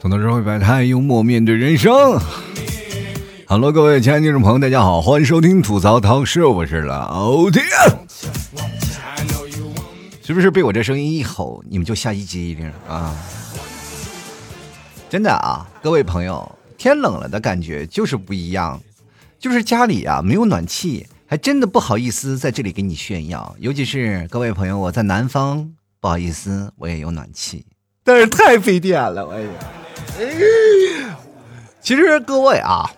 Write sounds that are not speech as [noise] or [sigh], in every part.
懂得社会百态，幽默面对人生。Hello，各位亲爱的听众朋友，大家好，欢迎收听吐槽涛秀，我是老铁。是不是被我这声音一吼，你们就吓一激灵啊？真的啊，各位朋友，天冷了的感觉就是不一样，就是家里啊没有暖气，还真的不好意思在这里给你炫耀。尤其是各位朋友，我在南方，不好意思，我也有暖气，但是太费电了，哎呀。其实各位啊，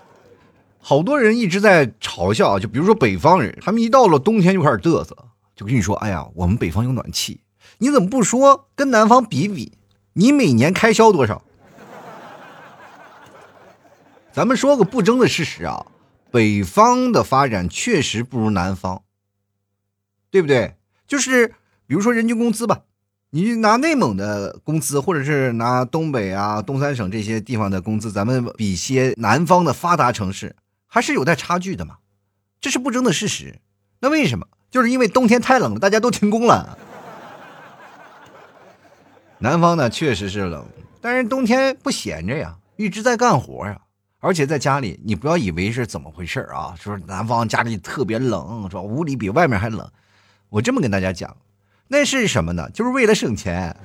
好多人一直在嘲笑，就比如说北方人，他们一到了冬天就开始嘚瑟，就跟你说：“哎呀，我们北方有暖气，你怎么不说跟南方比比？你每年开销多少？”咱们说个不争的事实啊，北方的发展确实不如南方，对不对？就是比如说人均工资吧。你拿内蒙的工资，或者是拿东北啊、东三省这些地方的工资，咱们比些南方的发达城市，还是有待差距的嘛？这是不争的事实。那为什么？就是因为冬天太冷了，大家都停工了。[laughs] 南方呢，确实是冷，但是冬天不闲着呀，一直在干活呀。而且在家里，你不要以为是怎么回事啊，说南方家里特别冷，是吧？屋里比外面还冷。我这么跟大家讲。那是什么呢？就是为了省钱。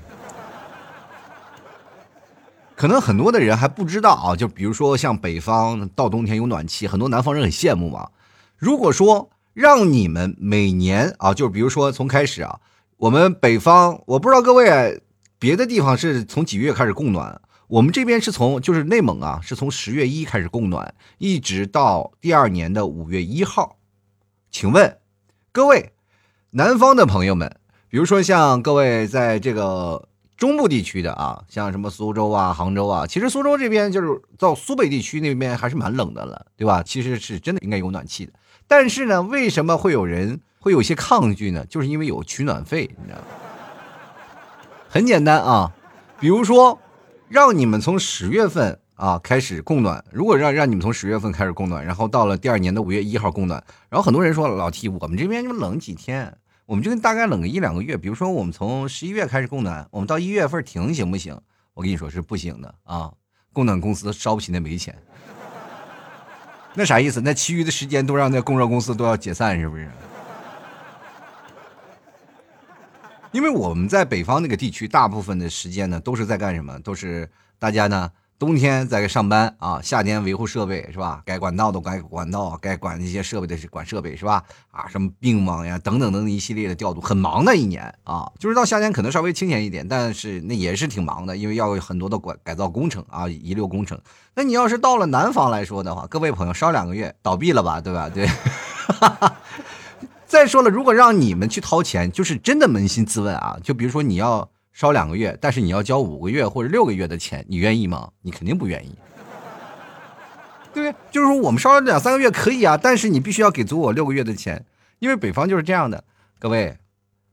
可能很多的人还不知道啊，就比如说像北方到冬天有暖气，很多南方人很羡慕嘛。如果说让你们每年啊，就比如说从开始啊，我们北方，我不知道各位别的地方是从几月开始供暖，我们这边是从就是内蒙啊，是从十月一开始供暖，一直到第二年的五月一号。请问各位南方的朋友们。比如说像各位在这个中部地区的啊，像什么苏州啊、杭州啊，其实苏州这边就是到苏北地区那边还是蛮冷的了，对吧？其实是真的应该有暖气的，但是呢，为什么会有人会有些抗拒呢？就是因为有取暖费，你知道吗？很简单啊，比如说让你们从十月份啊开始供暖，如果让让你们从十月份开始供暖，然后到了第二年的五月一号供暖，然后很多人说老 T，我们这边就冷几天。我们就大概冷个一两个月，比如说我们从十一月开始供暖，我们到一月份停行不行？我跟你说是不行的啊！供暖公司烧不起那煤钱，那啥意思？那其余的时间都让那供热公司都要解散，是不是？因为我们在北方那个地区，大部分的时间呢都是在干什么？都是大家呢。冬天在上班啊，夏天维护设备是吧？该管道的管管道，该管那些设备的管设备是吧？啊，什么并网呀，等等等等一系列的调度，很忙的一年啊。就是到夏天可能稍微清闲一点，但是那也是挺忙的，因为要有很多的管改造工程啊，遗留工程。那你要是到了南方来说的话，各位朋友烧两个月倒闭了吧，对吧？对。[laughs] 再说了，如果让你们去掏钱，就是真的扪心自问啊，就比如说你要。烧两个月，但是你要交五个月或者六个月的钱，你愿意吗？你肯定不愿意，对不对？就是说我们烧了两三个月可以啊，但是你必须要给足我六个月的钱，因为北方就是这样的。各位，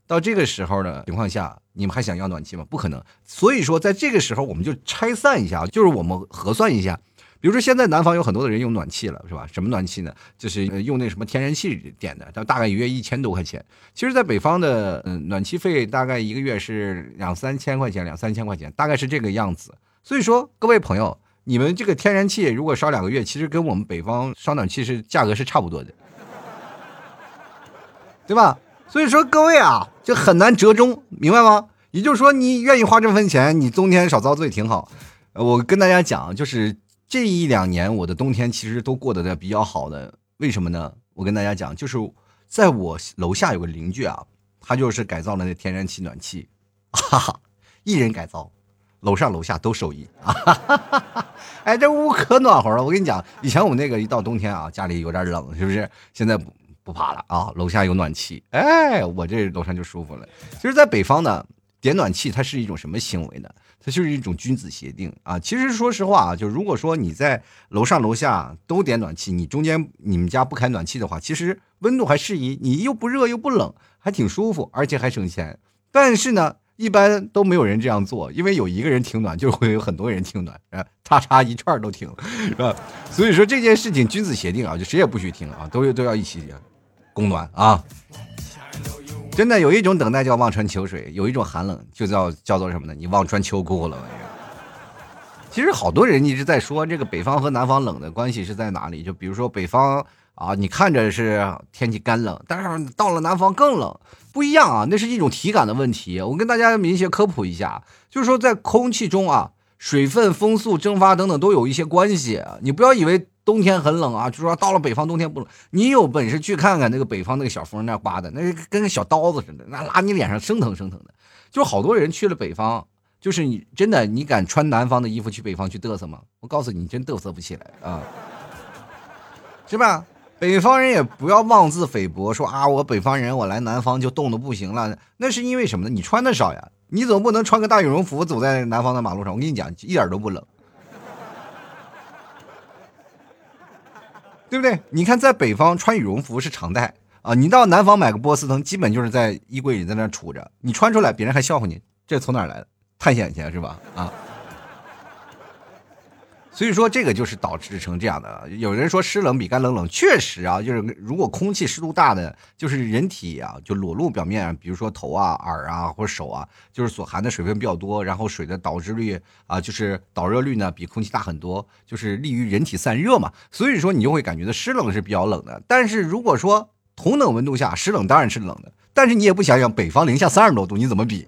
到这个时候的情况下，你们还想要暖气吗？不可能。所以说，在这个时候，我们就拆散一下，就是我们核算一下。比如说，现在南方有很多的人用暖气了，是吧？什么暖气呢？就是用那什么天然气点的，它大概一月一千多块钱。其实，在北方的嗯暖气费大概一个月是两三千块钱，两三千块钱，大概是这个样子。所以说，各位朋友，你们这个天然气如果烧两个月，其实跟我们北方烧暖气是价格是差不多的，[laughs] 对吧？所以说，各位啊，就很难折中，明白吗？也就是说，你愿意花这份钱，你冬天少遭罪挺好。我跟大家讲，就是。这一两年，我的冬天其实都过得的比较好的，为什么呢？我跟大家讲，就是在我楼下有个邻居啊，他就是改造了那天然气暖气，哈哈，一人改造，楼上楼下都受益啊，哈哈哈！哎，这屋可暖和了。我跟你讲，以前我们那个一到冬天啊，家里有点冷，是不是？现在不不怕了啊，楼下有暖气，哎，我这楼上就舒服了。其实，在北方呢，点暖气它是一种什么行为呢？它就是一种君子协定啊！其实说实话啊，就如果说你在楼上楼下都点暖气，你中间你们家不开暖气的话，其实温度还适宜，你又不热又不冷，还挺舒服，而且还省钱。但是呢，一般都没有人这样做，因为有一个人停暖，就会有很多人停暖，啊，叉叉一串都停，是吧？所以说这件事情君子协定啊，就谁也不许停啊，都都要一起供暖啊。真的有一种等待叫望穿秋水，有一种寒冷就叫叫做什么呢？你望穿秋裤了。其实好多人一直在说这个北方和南方冷的关系是在哪里？就比如说北方啊，你看着是天气干冷，但是到了南方更冷，不一样啊，那是一种体感的问题。我跟大家明确科普一下，就是说在空气中啊，水分、风速蒸发等等都有一些关系。你不要以为。冬天很冷啊，就说到了北方冬天不冷。你有本事去看看那个北方那个小风那刮的，那跟个小刀子似的，那拉你脸上生疼生疼的。就好多人去了北方，就是你真的你敢穿南方的衣服去北方去嘚瑟吗？我告诉你，真嘚瑟不起来啊，是吧？北方人也不要妄自菲薄，说啊我北方人我来南方就冻得不行了，那是因为什么呢？你穿的少呀，你总不能穿个大羽绒服走在南方的马路上。我跟你讲，一点都不冷。对不对？你看，在北方穿羽绒服是常态啊，你到南方买个波司登，基本就是在衣柜里在那杵着，你穿出来，别人还笑话你，这从哪来的？探险去是吧？啊。所以说，这个就是导致成这样的。有人说湿冷比干冷冷，确实啊，就是如果空气湿度大的，就是人体啊，就裸露表面，比如说头啊、耳啊或手啊，就是所含的水分比较多，然后水的导致率啊，就是导热率呢比空气大很多，就是利于人体散热嘛。所以说你就会感觉到湿冷是比较冷的。但是如果说同等温度下，湿冷当然是冷的，但是你也不想想北方零下三十多度，你怎么比？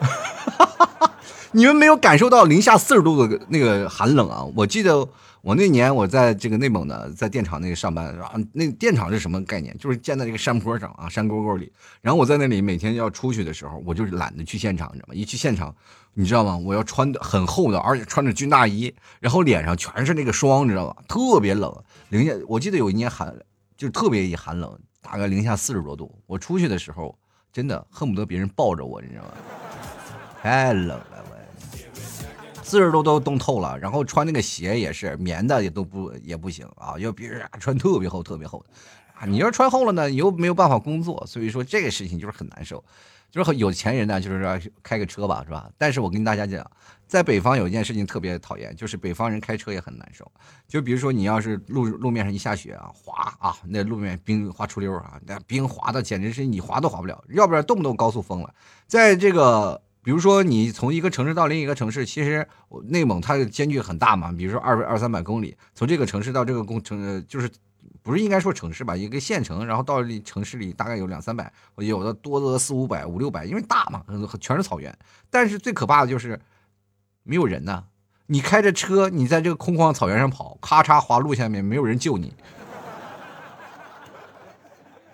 哈哈哈哈你们没有感受到零下四十度的那个寒冷啊！我记得我那年我在这个内蒙的，在电厂那个上班，然后那电厂是什么概念？就是建在这个山坡上啊，山沟沟里。然后我在那里每天要出去的时候，我就是懒得去现场，你知道吗？一去现场，你知道吗？我要穿的很厚的，而且穿着军大衣，然后脸上全是那个霜，你知道吧？特别冷，零下。我记得有一年寒，就特别一寒冷，大概零下四十多度。我出去的时候，真的恨不得别人抱着我，你知道吗？太冷了。四十度都冻透了，然后穿那个鞋也是棉的，也都不也不行啊，要别人穿特别厚、特别厚的啊。你要穿厚了呢，你又没有办法工作，所以说这个事情就是很难受。就是有钱人呢，就是说开个车吧，是吧？但是我跟大家讲，在北方有一件事情特别讨厌，就是北方人开车也很难受。就比如说你要是路路面上一下雪啊，滑啊，那路面冰滑出溜啊，那冰滑的简直是你滑都滑不了，要不然动不动高速封了，在这个。比如说，你从一个城市到另一个城市，其实内蒙它的间距很大嘛。比如说二二三百公里，从这个城市到这个工城，就是不是应该说城市吧，一个县城，然后到城市里大概有两三百，有的多的四五百、五六百，因为大嘛，全是草原。但是最可怕的就是没有人呐，你开着车，你在这个空旷草原上跑，咔嚓滑路下面，没有人救你，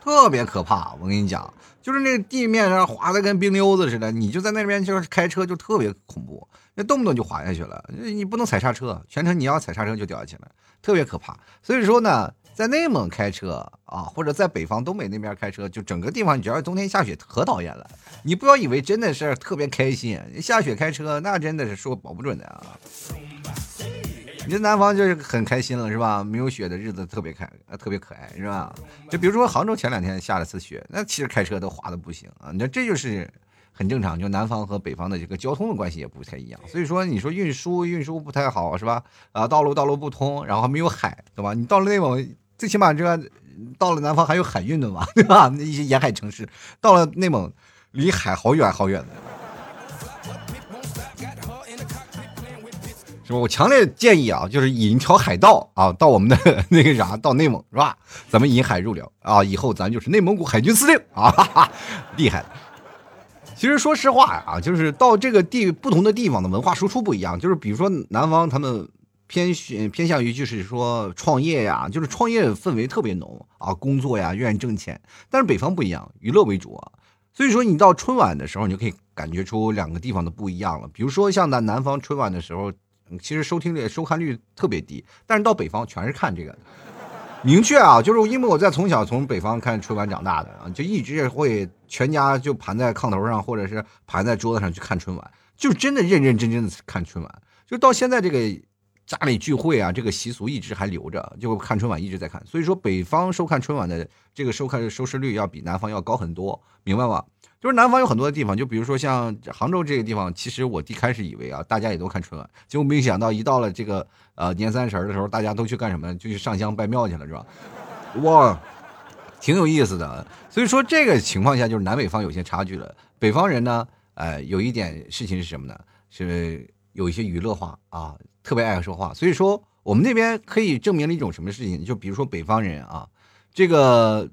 特别可怕。我跟你讲。就是那个地面上滑的跟冰溜子似的，你就在那边就是开车就特别恐怖，那动不动就滑下去了，你不能踩刹车，全程你要踩刹车就掉下去了，特别可怕。所以说呢，在内蒙开车啊，或者在北方东北那边开车，就整个地方，你只要冬天下雪可讨厌了。你不要以为真的是特别开心，下雪开车那真的是说保不准的啊。你在南方就是很开心了，是吧？没有雪的日子特别开，特别可爱，是吧？就比如说杭州前两天下了次雪，那其实开车都滑的不行啊。你说这就是很正常，就南方和北方的这个交通的关系也不太一样。所以说，你说运输运输不太好，是吧？啊，道路道路不通，然后还没有海，对吧？你到了内蒙，最起码这个到了南方还有海运的嘛，对吧？那一些沿海城市到了内蒙，离海好远好远的。是吧？我强烈建议啊，就是引一条海盗啊，到我们的 [laughs] 那个啥，到内蒙是吧？咱们引海入辽啊，以后咱就是内蒙古海军司令啊，哈哈，厉害。其实说实话啊，就是到这个地不同的地方的文化输出不一样，就是比如说南方他们偏偏向于就是说创业呀，就是创业氛围特别浓啊，工作呀，愿意挣钱。但是北方不一样，娱乐为主啊。所以说你到春晚的时候，你就可以感觉出两个地方的不一样了。比如说像在南方春晚的时候。其实收听率、收看率特别低，但是到北方全是看这个。明确啊，就是因为我在从小从北方看春晚长大的啊，就一直会全家就盘在炕头上，或者是盘在桌子上去看春晚，就真的认认真真的看春晚。就到现在这个家里聚会啊，这个习俗一直还留着，就看春晚一直在看。所以说，北方收看春晚的这个收看收视率要比南方要高很多，明白吗？就是南方有很多的地方，就比如说像杭州这个地方，其实我一开始以为啊，大家也都看春晚，结果没想到一到了这个呃年三十的时候，大家都去干什么？就去上香拜庙去了，是吧？哇，挺有意思的。所以说这个情况下就是南北方有些差距了。北方人呢，呃，有一点事情是什么呢？是有一些娱乐化啊，特别爱说话。所以说我们那边可以证明了一种什么事情？就比如说北方人啊，这个。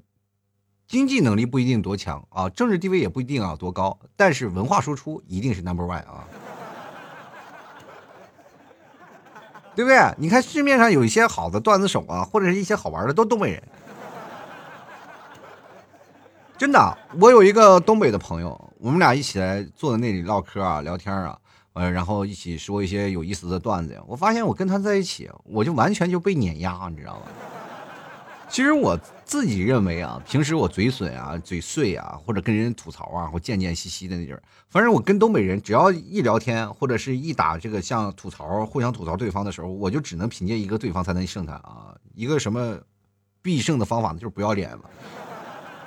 经济能力不一定多强啊，政治地位也不一定啊多高，但是文化输出一定是 number one 啊，对不对？你看市面上有一些好的段子手啊，或者是一些好玩的，都东北人。真的，我有一个东北的朋友，我们俩一起来坐在那里唠嗑啊、聊天啊，呃，然后一起说一些有意思的段子。我发现我跟他在一起，我就完全就被碾压，你知道吗？其实我自己认为啊，平时我嘴损啊、嘴碎啊，或者跟人吐槽啊，或贱贱兮兮的那劲儿，反正我跟东北人只要一聊天，或者是一打这个像吐槽、互相吐槽对方的时候，我就只能凭借一个对方才能胜他啊。一个什么必胜的方法呢？就是不要脸嘛。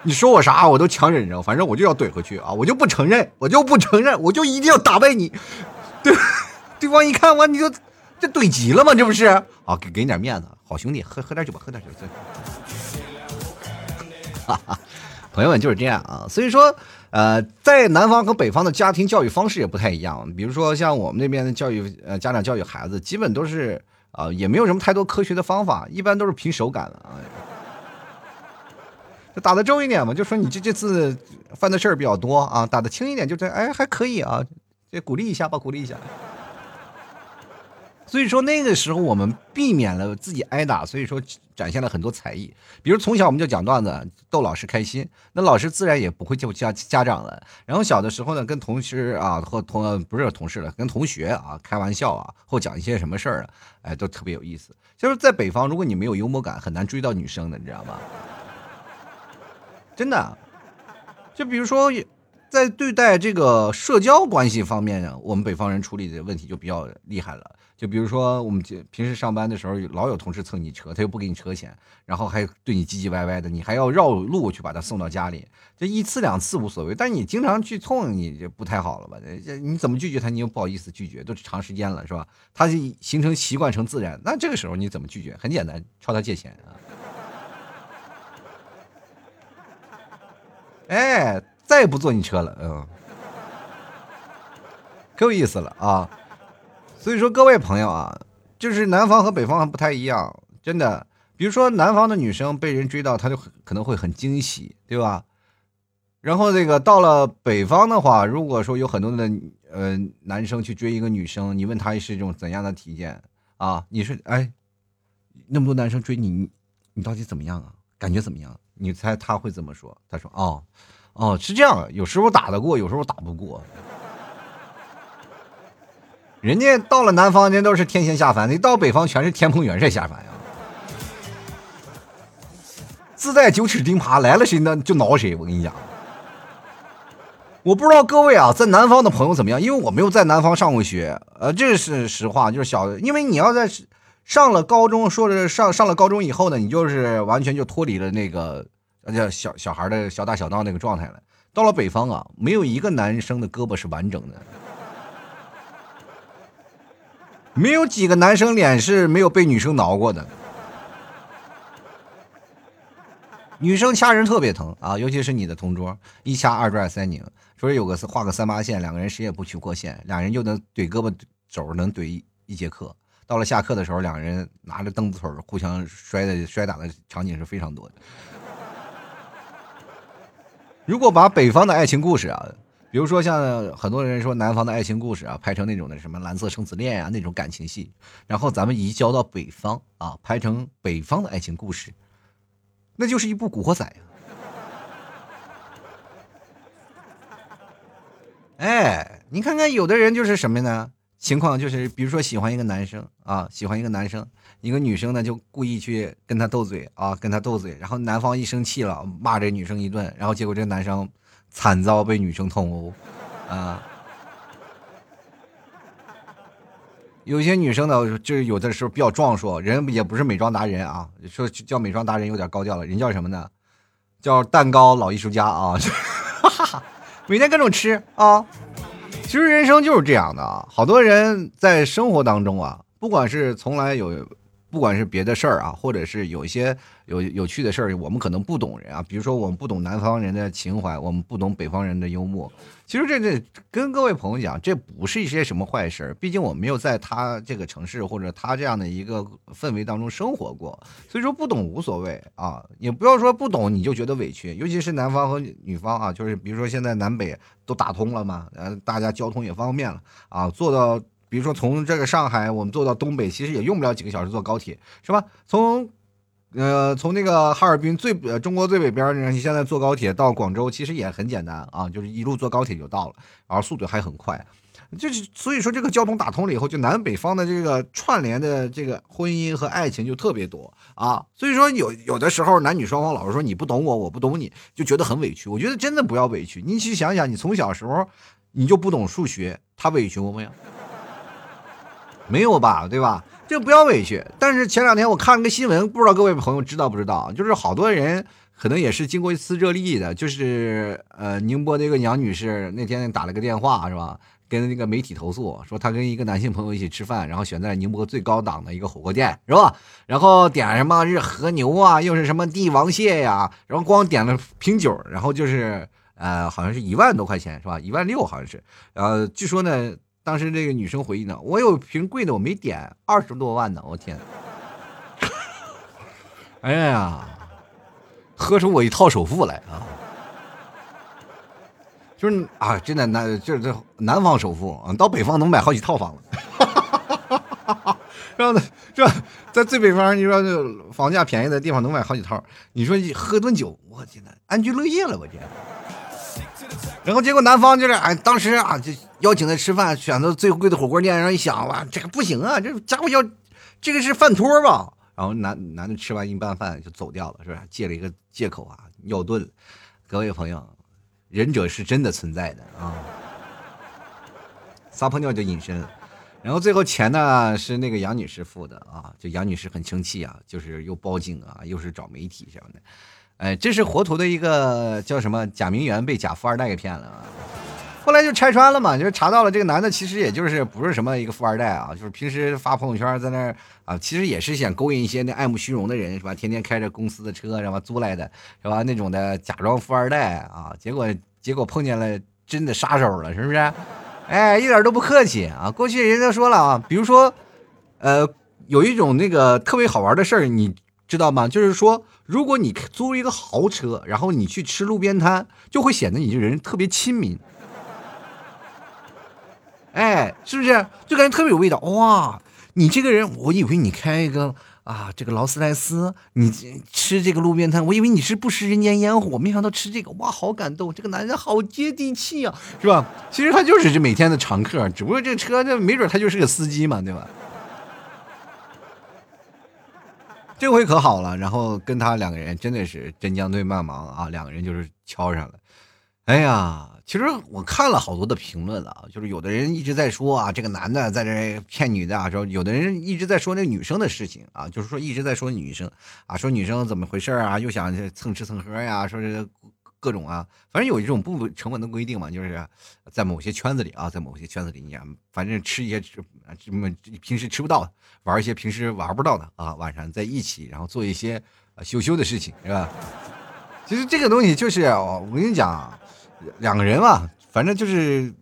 你说我啥，我都强忍着，反正我就要怼回去啊！我就不承认，我就不承认，我就一定要打败你。[laughs] 对，方一看完你就这怼急了吗？这不是啊？给给你点面子。好兄弟，喝喝点酒吧，喝点酒。哈哈，[laughs] 朋友们就是这样啊。所以说，呃，在南方和北方的家庭教育方式也不太一样。比如说，像我们那边的教育，呃，家长教育孩子，基本都是啊，也没有什么太多科学的方法，一般都是凭手感的啊。就打的重一点嘛，就说你这这次犯的事儿比较多啊，打的轻一点，就这，哎，还可以啊，就鼓励一下吧，鼓励一下。所以说那个时候我们避免了自己挨打，所以说展现了很多才艺。比如从小我们就讲段子逗老师开心，那老师自然也不会叫家家长了。然后小的时候呢，跟同事啊或同不是同事了，跟同学啊开玩笑啊，或讲一些什么事儿啊，哎，都特别有意思。就是在北方，如果你没有幽默感，很难追到女生的，你知道吗？真的，就比如说。在对待这个社交关系方面呢，我们北方人处理的问题就比较厉害了。就比如说，我们平时上班的时候，老有同事蹭你车，他又不给你车钱，然后还对你唧唧歪歪的，你还要绕路去把他送到家里。这一次两次无所谓，但你经常去蹭，你就不太好了吧？这你怎么拒绝他？你又不好意思拒绝，都长时间了，是吧？他就形成习惯成自然，那这个时候你怎么拒绝？很简单，朝他借钱啊！哎。再也不坐你车了，嗯，可有意思了啊！所以说，各位朋友啊，就是南方和北方不太一样，真的。比如说，南方的女生被人追到，她就可能会很惊喜，对吧？然后这个到了北方的话，如果说有很多的呃男生去追一个女生，你问他是一种怎样的体验啊？你说，哎，那么多男生追你，你到底怎么样啊？感觉怎么样？你猜他会怎么说？他说，哦。哦，是这样，有时候打得过，有时候打不过。人家到了南方，人都是天仙下凡；你到北方，全是天蓬元帅下凡呀。自带九齿钉耙，来了谁呢就挠谁。我跟你讲，我不知道各位啊，在南方的朋友怎么样，因为我没有在南方上过学。呃，这是实话，就是小，因为你要在上了高中，说是上上了高中以后呢，你就是完全就脱离了那个。叫小小孩的小打小闹那个状态了。到了北方啊，没有一个男生的胳膊是完整的，没有几个男生脸是没有被女生挠过的。女生掐人特别疼啊，尤其是你的同桌，一掐二拽三拧，说有个画个三八线，两个人谁也不许过线，俩人就能怼胳膊肘，能怼一一节课。到了下课的时候，两个人拿着凳子腿互相摔的摔打的场景是非常多的。如果把北方的爱情故事啊，比如说像很多人说南方的爱情故事啊，拍成那种的什么蓝色生死恋啊那种感情戏，然后咱们移交到北方啊，拍成北方的爱情故事，那就是一部古惑仔呀。[laughs] 哎，你看看有的人就是什么呢？情况就是，比如说喜欢一个男生啊，喜欢一个男生，一个女生呢就故意去跟他斗嘴啊，跟他斗嘴，然后男方一生气了，骂这女生一顿，然后结果这男生惨遭被女生痛殴啊。有些女生呢，就是有的时候比较壮硕，人也不是美妆达人啊，说叫美妆达人有点高调了，人叫什么呢？叫蛋糕老艺术家啊，哈 [laughs] 哈每天各种吃啊。其实人生就是这样的啊，好多人在生活当中啊，不管是从来有不管是别的事儿啊，或者是有一些有有趣的事儿，我们可能不懂人啊。比如说，我们不懂南方人的情怀，我们不懂北方人的幽默。其实这这跟各位朋友讲，这不是一些什么坏事儿毕竟我没有在他这个城市或者他这样的一个氛围当中生活过，所以说不懂无所谓啊。也不要说不懂你就觉得委屈，尤其是南方和女方啊，就是比如说现在南北都打通了嘛，呃，大家交通也方便了啊，做到。比如说从这个上海，我们坐到东北，其实也用不了几个小时坐高铁，是吧？从，呃，从那个哈尔滨最呃中国最北边你现在坐高铁到广州，其实也很简单啊，就是一路坐高铁就到了，然后速度还很快，就是所以说这个交通打通了以后，就南北方的这个串联的这个婚姻和爱情就特别多啊。所以说有有的时候男女双方老是说你不懂我，我不懂你，就觉得很委屈。我觉得真的不要委屈，你去想想，你从小时候你就不懂数学，他委屈过没有？没有吧，对吧？这不要委屈。但是前两天我看了个新闻，不知道各位朋友知道不知道？就是好多人可能也是经过一次热力的，就是呃，宁波的一个杨女士那天打了个电话，是吧？跟那个媒体投诉说，她跟一个男性朋友一起吃饭，然后选在宁波最高档的一个火锅店，是吧？然后点什么是和牛啊，又是什么帝王蟹呀，然后光点了瓶酒，然后就是呃，好像是一万多块钱，是吧？一万六好像是。呃，据说呢。当时这个女生回忆呢，我有瓶贵的我没点，二十多万呢，我天！[laughs] 哎呀，喝出我一套首付来啊！就是啊，真的南就是这南方首付啊，到北方能买好几套房子。[laughs] 然后呢，是吧？在最北方，你说这房价便宜的地方能买好几套，你说喝顿酒，我天呐，安居乐业了，我天！然后结果男方就是哎，当时啊就邀请他吃饭，选择最贵的火锅店。然后一想哇，这个不行啊，这家伙要这个是饭托吧？然后男男的吃完一半饭就走掉了，是吧？借了一个借口啊，尿遁。各位朋友，忍者是真的存在的啊！撒泡尿就隐身。然后最后钱呢是那个杨女士付的啊，就杨女士很生气啊，就是又报警啊，又是找媒体什么的。哎，这是活图的一个叫什么假名媛被假富二代给骗了啊！后来就拆穿了嘛，就是查到了这个男的其实也就是不是什么一个富二代啊，就是平时发朋友圈在那儿啊，其实也是想勾引一些那爱慕虚荣的人是吧？天天开着公司的车是吧？租来的是吧？那种的假装富二代啊，结果结果碰见了真的杀手了，是不是？哎，一点都不客气啊！过去人家说了啊，比如说，呃，有一种那个特别好玩的事儿，你。知道吗？就是说，如果你租一个豪车，然后你去吃路边摊，就会显得你这人特别亲民。哎，是不是？就感觉特别有味道。哇，你这个人，我以为你开一个啊，这个劳斯莱斯，你吃这个路边摊，我以为你是不食人间烟火，没想到吃这个，哇，好感动，这个男人好接地气啊，是吧？其实他就是这每天的常客，只不过这车，这没准他就是个司机嘛，对吧？这回可好了，然后跟他两个人真的是真将对麦芒啊，两个人就是敲上了。哎呀，其实我看了好多的评论了啊，就是有的人一直在说啊，这个男的在这骗女的啊，说有的人一直在说那女生的事情啊，就是说一直在说女生啊，说女生怎么回事啊，又想蹭吃蹭喝呀，说是。各种啊，反正有一种不成文的规定嘛，就是在某些圈子里啊，在某些圈子里，你反正吃一些什么平时吃不到的，玩一些平时玩不到的啊，晚上在一起，然后做一些羞羞的事情，是吧？其实这个东西就是我跟你讲，两个人嘛，反正就是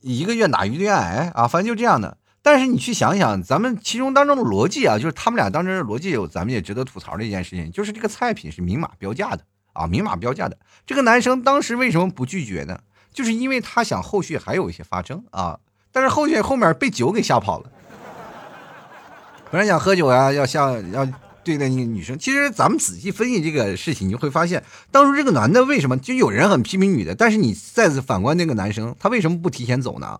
一个愿打一个愿挨啊，反正就这样的。但是你去想想，咱们其中当中的逻辑啊，就是他们俩当中的逻辑有咱们也值得吐槽的一件事情，就是这个菜品是明码标价的。啊，明码标价的这个男生当时为什么不拒绝呢？就是因为他想后续还有一些发生啊，但是后续后面被酒给吓跑了。本来想喝酒呀，要像要对待那个女生。其实咱们仔细分析这个事情，你就会发现，当初这个男的为什么就有人很批评女的，但是你再次反观那个男生，他为什么不提前走呢？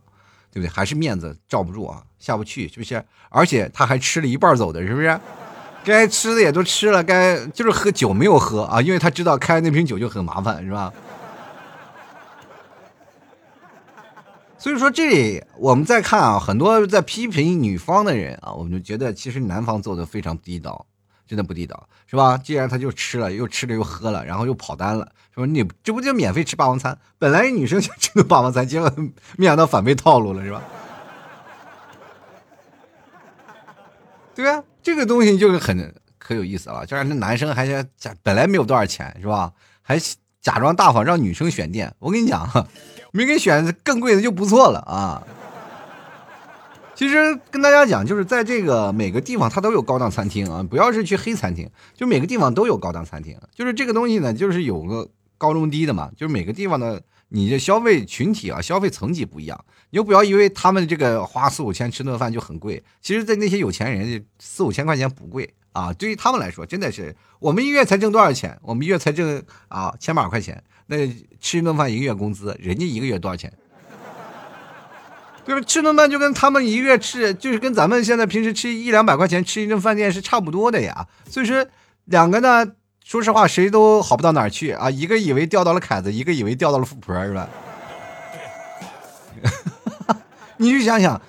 对不对？还是面子罩不住啊，下不去，是不是？而且他还吃了一半走的，是不是？该吃的也都吃了，该就是喝酒没有喝啊，因为他知道开那瓶酒就很麻烦，是吧？所以说这里我们再看啊，很多在批评女方的人啊，我们就觉得其实男方做的非常地道，真的不地道，是吧？既然他就吃了，又吃了又喝了，然后又跑单了，说你这不就免费吃霸王餐？本来女生想吃的霸王餐，结果 [laughs] 没想到反被套路了，是吧？对啊。这个东西就是很可有意思了，就让那男生还想假本来没有多少钱是吧，还假装大方让女生选店。我跟你讲，没给选更贵的就不错了啊。其实跟大家讲，就是在这个每个地方它都有高档餐厅啊，不要是去黑餐厅，就每个地方都有高档餐厅。就是这个东西呢，就是有个高中低的嘛，就是每个地方的你的消费群体啊，消费层级不一样。你就不要以为他们这个花四五千吃顿饭就很贵，其实，在那些有钱人，四五千块钱不贵啊。对于他们来说，真的是我们一月才挣多少钱？我们一月才挣啊千把块钱，那吃一顿饭一个月工资，人家一个月多少钱？对吧？吃顿饭就跟他们一个月吃，就是跟咱们现在平时吃一两百块钱吃一顿饭店是差不多的呀。所以说，两个呢，说实话，谁都好不到哪儿去啊。一个以为钓到了凯子，一个以为钓到了富婆，是吧？你去想想，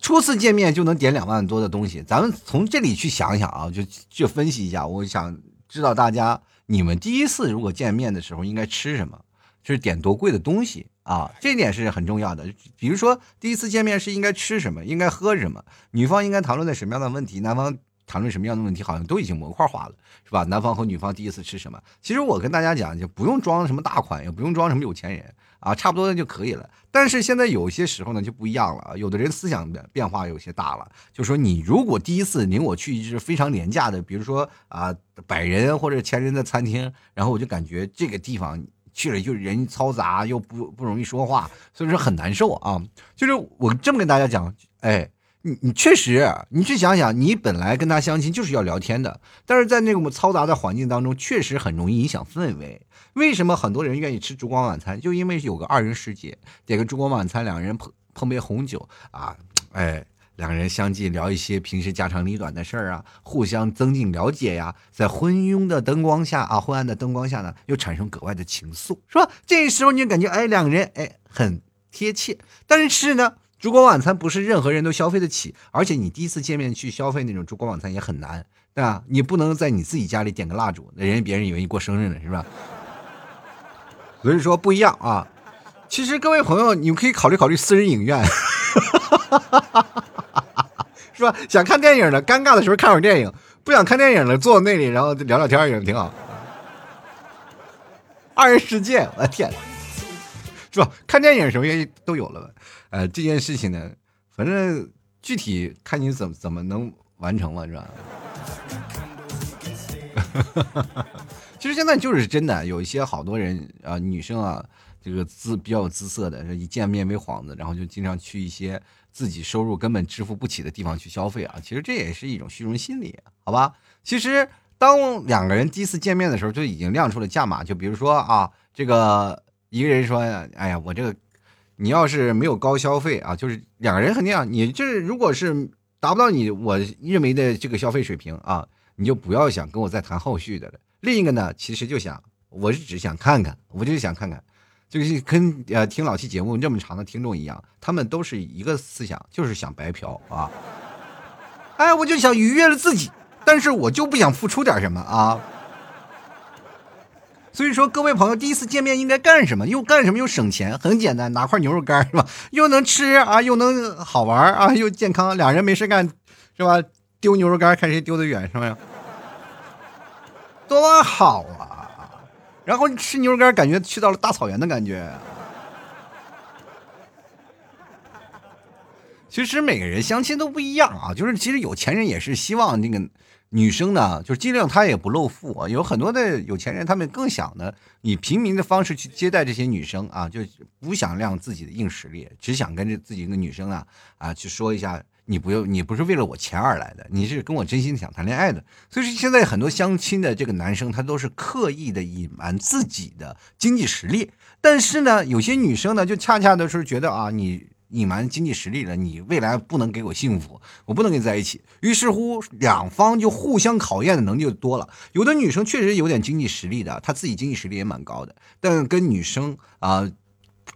初次见面就能点两万多的东西，咱们从这里去想想啊，就就分析一下。我想知道大家，你们第一次如果见面的时候应该吃什么，就是点多贵的东西。啊，这点是很重要的。比如说，第一次见面是应该吃什么，应该喝什么，女方应该谈论的什么样的问题，男方谈论什么样的问题，好像都已经模块化了，是吧？男方和女方第一次吃什么？其实我跟大家讲，就不用装什么大款，也不用装什么有钱人啊，差不多的就可以了。但是现在有些时候呢就不一样了，有的人思想的变化有些大了，就说你如果第一次领我去一只非常廉价的，比如说啊百人或者千人的餐厅，然后我就感觉这个地方。去了就人嘈杂又不不容易说话，所以说很难受啊。就是我这么跟大家讲，哎，你你确实，你去想想，你本来跟他相亲就是要聊天的，但是在那种嘈杂的环境当中，确实很容易影响氛围。为什么很多人愿意吃烛光晚餐？就因为有个二人世界，点个烛光晚餐，两个人碰碰杯红酒啊，哎。两人相继聊一些平时家长里短的事儿啊，互相增进了解呀，在昏庸的灯光下啊，昏暗的灯光下呢，又产生格外的情愫，是吧？这时候你就感觉哎，两个人哎很贴切。但是呢，烛光晚餐不是任何人都消费得起，而且你第一次见面去消费那种烛光晚餐也很难，对吧？你不能在你自己家里点个蜡烛，那人别人以为你过生日呢，是吧？所以说不一样啊。其实各位朋友，你们可以考虑考虑私人影院。是吧？想看电影的，尴尬的时候看会儿电影；不想看电影的，坐那里，然后聊聊天也挺好。二人世界，我的天，是吧？看电影什么原因都有了吧。呃，这件事情呢，反正具体看你怎么怎么能完成了，是吧？[laughs] 其实现在就是真的，有一些好多人啊，女生啊，这个姿比较有姿色的，一见面没幌子，然后就经常去一些。自己收入根本支付不起的地方去消费啊，其实这也是一种虚荣心理，好吧？其实当两个人第一次见面的时候，就已经亮出了价码。就比如说啊，这个一个人说：“哎呀，我这个你要是没有高消费啊，就是两个人肯定啊，你这如果是达不到你我认为的这个消费水平啊，你就不要想跟我再谈后续的了。另一个呢，其实就想我是只想看看，我就是想看看。”就是跟呃听老七节目这么长的听众一样，他们都是一个思想，就是想白嫖啊！哎，我就想愉悦了自己，但是我就不想付出点什么啊！所以说，各位朋友，第一次见面应该干什么？又干什么又省钱？很简单，拿块牛肉干是吧？又能吃啊，又能好玩啊，又健康。俩人没事干是吧？丢牛肉干看谁丢得远，是吧？多好啊！然后吃牛肉干，感觉去到了大草原的感觉。其实每个人相亲都不一样啊，就是其实有钱人也是希望那个女生呢，就是尽量她也不露富啊。有很多的有钱人，他们更想呢以平民的方式去接待这些女生啊，就不想亮自己的硬实力，只想跟着自己的女生啊啊去说一下。你不用，你不是为了我钱而来的，你是跟我真心想谈恋爱的。所以说，现在很多相亲的这个男生，他都是刻意的隐瞒自己的经济实力。但是呢，有些女生呢，就恰恰的是觉得啊，你隐瞒经济实力了，你未来不能给我幸福，我不能跟你在一起。于是乎，两方就互相考验的能力就多了。有的女生确实有点经济实力的，她自己经济实力也蛮高的，但跟女生啊，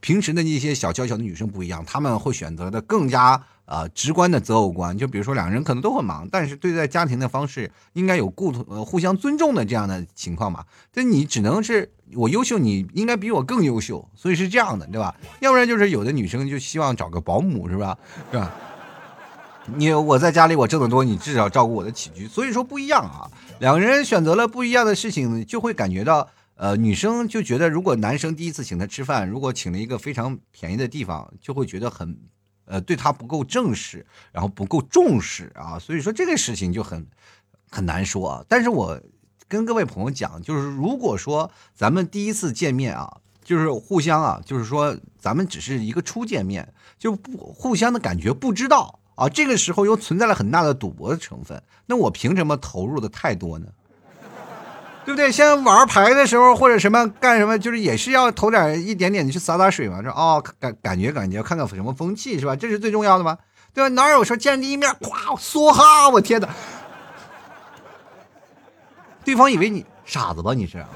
平时的那些小娇小的女生不一样，她们会选择的更加。啊，直观的择偶观，就比如说两个人可能都很忙，但是对待家庭的方式应该有共同互相尊重的这样的情况嘛。这你只能是我优秀，你应该比我更优秀，所以是这样的，对吧？要不然就是有的女生就希望找个保姆，是吧？是吧？你我在家里我挣得多，你至少照顾我的起居，所以说不一样啊。两个人选择了不一样的事情，就会感觉到，呃，女生就觉得如果男生第一次请她吃饭，如果请了一个非常便宜的地方，就会觉得很，呃，对他不够正式，然后不够重视啊。所以说这个事情就很很难说啊。但是我跟各位朋友讲，就是如果说咱们第一次见面啊。就是互相啊，就是说咱们只是一个初见面，就不互相的感觉不知道啊。这个时候又存在了很大的赌博的成分，那我凭什么投入的太多呢？对不对？像玩牌的时候或者什么干什么，就是也是要投点一点点的去洒洒水嘛，说哦感感觉感觉看看什么风气是吧？这是最重要的吗？对吧？哪有说见第一面咵梭哈？我天哪！对方以为你傻子吧？你是啊？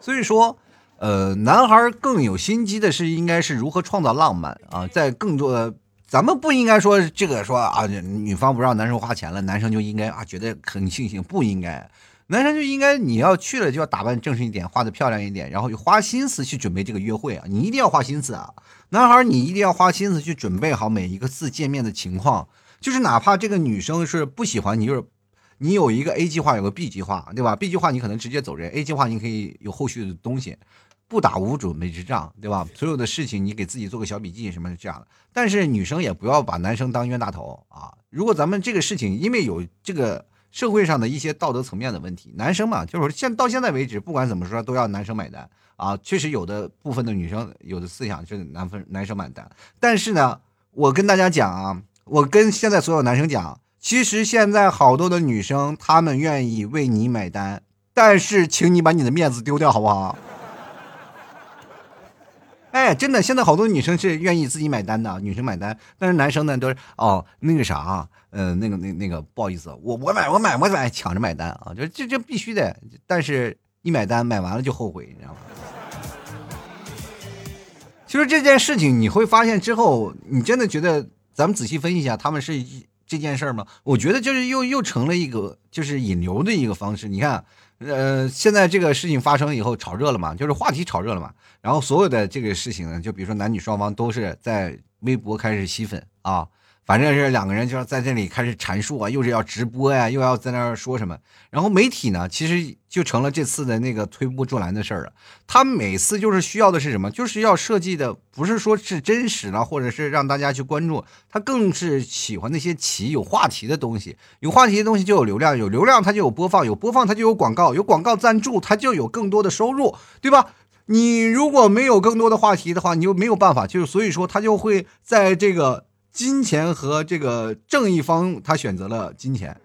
所以说，呃，男孩更有心机的是，应该是如何创造浪漫啊，在更多，咱们不应该说这个说啊，女方不让男生花钱了，男生就应该啊觉得很庆幸，不应该，男生就应该你要去了就要打扮正式一点，画的漂亮一点，然后就花心思去准备这个约会啊，你一定要花心思啊，男孩你一定要花心思去准备好每一个次见面的情况，就是哪怕这个女生是不喜欢你，就是。你有一个 A 计划，有个 B 计划，对吧？B 计划你可能直接走人，A 计划你可以有后续的东西，不打无准备之仗，对吧？所有的事情你给自己做个小笔记，什么这样的。但是女生也不要把男生当冤大头啊！如果咱们这个事情，因为有这个社会上的一些道德层面的问题，男生嘛，就是现到现在为止，不管怎么说都要男生买单啊。确实有的部分的女生有的思想是男分男生买单，但是呢，我跟大家讲啊，我跟现在所有男生讲。其实现在好多的女生，她们愿意为你买单，但是请你把你的面子丢掉，好不好？哎，真的，现在好多女生是愿意自己买单的，女生买单，但是男生呢都是哦那个啥，嗯，那个那那个不好意思，我我买我买我买抢着买单啊，就这这必须的，但是一买单买完了就后悔，你知道吗？其实这件事情你会发现之后，你真的觉得咱们仔细分析一下，他们是。这件事儿吗？我觉得就是又又成了一个就是引流的一个方式。你看，呃，现在这个事情发生以后炒热了嘛，就是话题炒热了嘛。然后所有的这个事情呢，就比如说男女双方都是在微博开始吸粉啊。反正是两个人就是在这里开始阐述啊，又是要直播呀，又要在那儿说什么。然后媒体呢，其实就成了这次的那个推波助澜的事儿了。他每次就是需要的是什么？就是要设计的不是说是真实了，或者是让大家去关注，他更是喜欢那些奇有话题的东西。有话题的东西就有流量，有流量它就有播放，有播放它就有广告，有广告赞助它就有更多的收入，对吧？你如果没有更多的话题的话，你就没有办法。就是所以说，他就会在这个。金钱和这个正义方，他选择了金钱。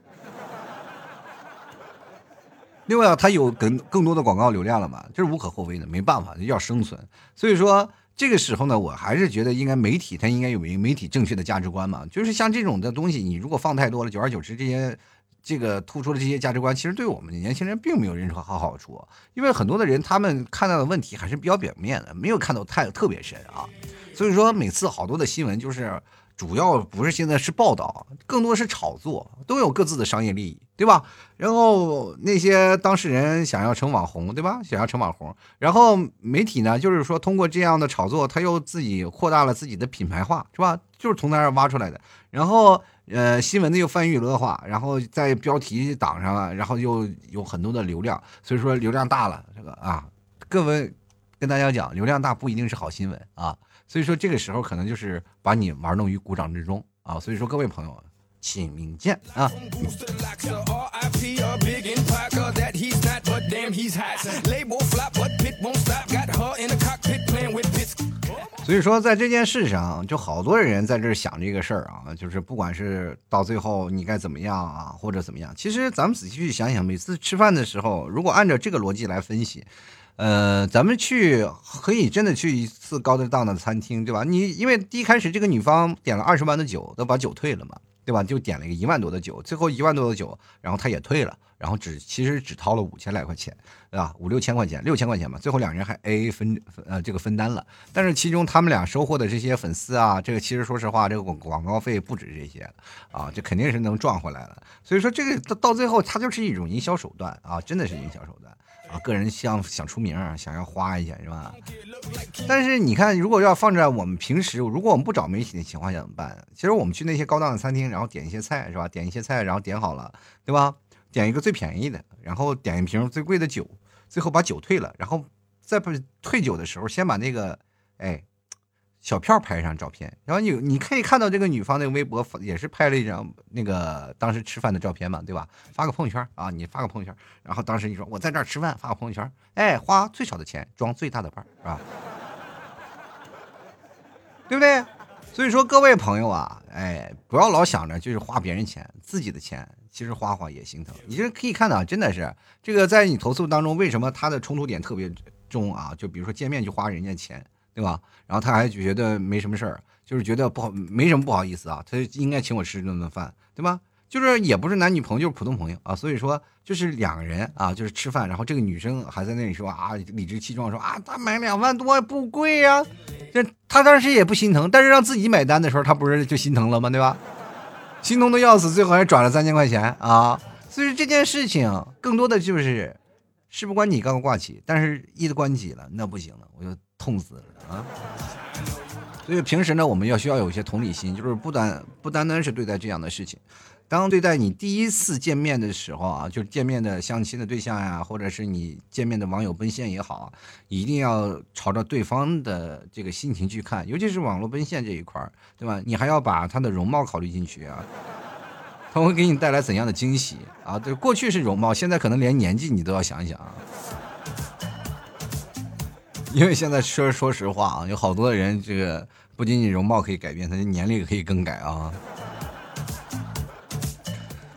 另外啊，他有更更多的广告流量了嘛，这是无可厚非的，没办法，要生存。所以说，这个时候呢，我还是觉得应该媒体，它应该有一个媒体正确的价值观嘛。就是像这种的东西，你如果放太多了，久而久之，这些这个突出的这些价值观，其实对我们的年轻人并没有任何好好处。因为很多的人，他们看到的问题还是比较表面的，没有看到太特别深啊。所以说，每次好多的新闻就是。主要不是现在是报道，更多是炒作，都有各自的商业利益，对吧？然后那些当事人想要成网红，对吧？想要成网红，然后媒体呢，就是说通过这样的炒作，他又自己扩大了自己的品牌化，是吧？就是从那儿挖出来的。然后呃，新闻呢又泛娱乐化，然后在标题挡上了，然后又有很多的流量，所以说流量大了，这个啊，各位跟大家讲，流量大不一定是好新闻啊。所以说这个时候可能就是把你玩弄于股掌之中啊！所以说各位朋友，请明鉴啊！所以说在这件事上，就好多人在这想这个事儿啊，就是不管是到最后你该怎么样啊，或者怎么样，其实咱们仔细去想想，每次吃饭的时候，如果按照这个逻辑来分析。呃，咱们去可以真的去一次高档的餐厅，对吧？你因为第一开始这个女方点了二十万的酒，都把酒退了嘛，对吧？就点了一个一万多的酒，最后一万多的酒，然后他也退了，然后只其实只掏了五千来块钱，对吧？五六千块钱，六千块钱吧，最后两人还 A A 分呃这个分担了。但是其中他们俩收获的这些粉丝啊，这个其实说实话，这个广广告费不止这些啊，这肯定是能赚回来了。所以说这个到到最后，它就是一种营销手段啊，真的是营销手段。啊，个人想想出名，想要花一下是吧？但是你看，如果要放在我们平时，如果我们不找媒体的情况下怎么办？其实我们去那些高档的餐厅，然后点一些菜是吧？点一些菜，然后点好了，对吧？点一个最便宜的，然后点一瓶最贵的酒，最后把酒退了，然后再不退酒的时候，先把那个哎小票拍上照片，然后你你可以看到这个女方那个微博也是拍了一张那个当时吃饭的照片嘛，对吧？发个朋友圈啊，你发个朋友圈，然后当时你说我在这儿吃饭，发个朋友圈，哎，花最少的钱装最大的伴儿，是吧？[laughs] 对不对？所以说各位朋友啊，哎，不要老想着就是花别人钱，自己的钱其实花花也心疼。你这可以看到，真的是这个在你投诉当中，为什么他的冲突点特别重啊？就比如说见面就花人家钱，对吧？然后他还觉得没什么事儿，就是觉得不好，没什么不好意思啊，他应该请我吃这顿饭，对吧？就是也不是男女朋友，就是普通朋友啊。所以说就是两个人啊，就是吃饭，然后这个女生还在那里说啊，理直气壮说啊，他买两万多不贵呀。这他当时也不心疼，但是让自己买单的时候，他不是就心疼了吗？对吧？心疼的要死，最后还转了三千块钱啊！所以这件事情更多的就是事不关己，高高挂起，但是一关己了，那不行了，我就痛死了啊！所以平时呢，我们要需要有一些同理心，就是不单不单单是对待这样的事情。当对待你第一次见面的时候啊，就是见面的相亲的对象呀，或者是你见面的网友奔现也好，一定要朝着对方的这个心情去看，尤其是网络奔现这一块儿，对吧？你还要把他的容貌考虑进去啊，他会给你带来怎样的惊喜啊？对，过去是容貌，现在可能连年纪你都要想一想啊，因为现在说说实话啊，有好多的人，这个不仅仅容貌可以改变，他的年龄也可以更改啊。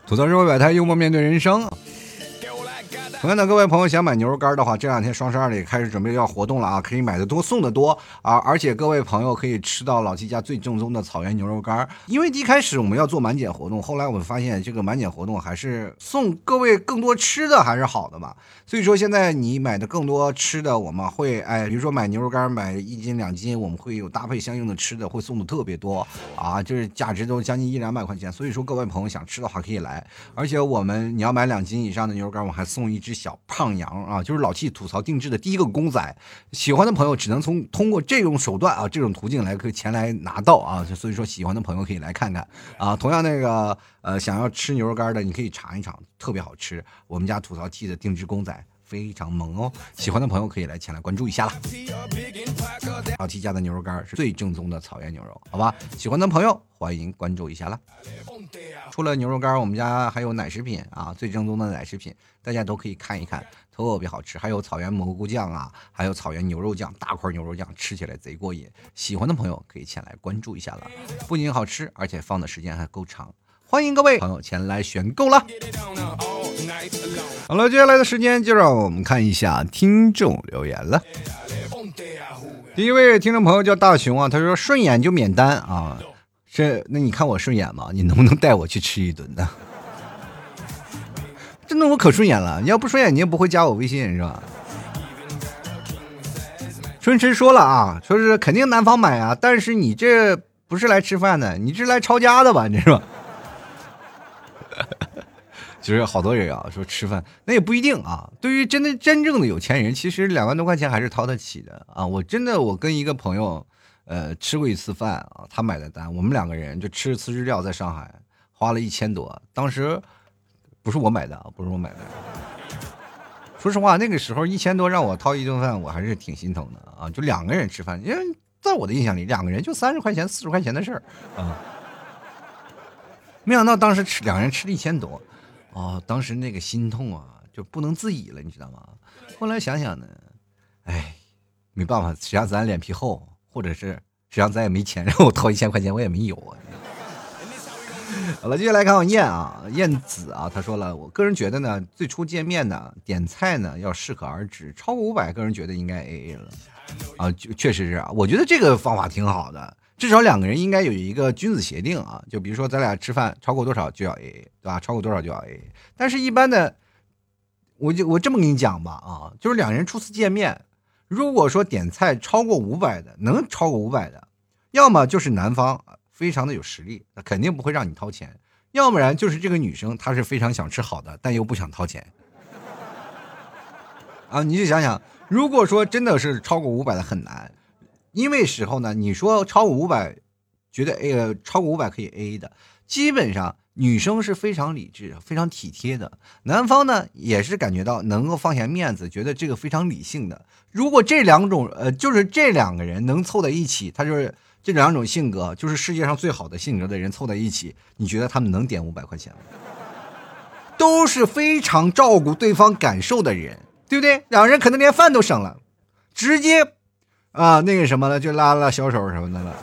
吐槽社会百态，幽默面对人生。同样的，各位朋友想买牛肉干的话，这两天双十二里开始准备要活动了啊，可以买的多送的多啊！而且各位朋友可以吃到老七家最正宗的草原牛肉干。因为一开始我们要做满减活动，后来我们发现这个满减活动还是送各位更多吃的还是好的嘛。所以说现在你买的更多吃的，我们会哎，比如说买牛肉干买一斤两斤，我们会有搭配相应的吃的，会送的特别多啊，就是价值都将近一两百块钱。所以说各位朋友想吃的话可以来，而且我们你要买两斤以上的牛肉干，我还送一只。小胖羊啊，就是老气吐槽定制的第一个公仔，喜欢的朋友只能从通过这种手段啊，这种途径来可以前来拿到啊，所以说喜欢的朋友可以来看看啊。同样那个呃，想要吃牛肉干的，你可以尝一尝，特别好吃。我们家吐槽 T 的定制公仔非常萌哦，喜欢的朋友可以来前来关注一下了。老 T 家的牛肉干是最正宗的草原牛肉，好吧？喜欢的朋友欢迎关注一下了。除了牛肉干，我们家还有奶食品啊，最正宗的奶食品，大家都可以看一看，特别好吃。还有草原蘑菇酱啊，还有草原牛肉酱，大块牛肉酱吃起来贼过瘾。喜欢的朋友可以前来关注一下了，不仅好吃，而且放的时间还够长。欢迎各位朋友前来选购了。好了，接下来的时间就让我们看一下听众留言了。第一位听众朋友叫大熊啊，他说顺眼就免单啊。这那你看我顺眼吗？你能不能带我去吃一顿呢？[laughs] 真的我可顺眼了，你要不顺眼你也不会加我微信是吧？春池说了啊，说是肯定男方买啊，但是你这不是来吃饭的，你这是来抄家的吧？你是吧？其实好多人啊说吃饭，那也不一定啊。对于真的真正的有钱人，其实两万多块钱还是掏得起的啊。我真的我跟一个朋友。呃，吃过一次饭啊，他买的单，我们两个人就吃了次日料，在上海花了一千多。当时不是我买的啊，不是我买的。说实话，那个时候一千多让我掏一顿饭，我还是挺心疼的啊。就两个人吃饭，因为在我的印象里，两个人就三十块钱、四十块钱的事儿啊。没想到当时吃两个人吃了一千多，哦，当时那个心痛啊，就不能自已了，你知道吗？后来想想呢，哎，没办法，谁让咱脸皮厚。或者是谁让咱也没钱，让我掏一千块钱，我也没有啊。好了，接下来看我燕啊，燕子啊，他说了，我个人觉得呢，最初见面呢，点菜呢要适可而止，超过五百，个人觉得应该 A A 了啊，就确实是啊，我觉得这个方法挺好的，至少两个人应该有一个君子协定啊，就比如说咱俩吃饭超过多少就要 A A，对吧？超过多少就要 A A，但是一般的，我就我这么跟你讲吧啊，就是两人初次见面。如果说点菜超过五百的，能超过五百的，要么就是男方非常的有实力，那肯定不会让你掏钱；要不然就是这个女生她是非常想吃好的，但又不想掏钱。啊，你就想想，如果说真的是超过五百的很难，因为时候呢，你说超过五百，觉得 A 超过五百可以 A A 的，基本上女生是非常理智、非常体贴的，男方呢也是感觉到能够放下面子，觉得这个非常理性的。如果这两种呃，就是这两个人能凑在一起，他就是这两种性格，就是世界上最好的性格的人凑在一起，你觉得他们能点五百块钱吗？都是非常照顾对方感受的人，对不对？两人可能连饭都省了，直接啊那个什么了，就拉拉小手什么的了。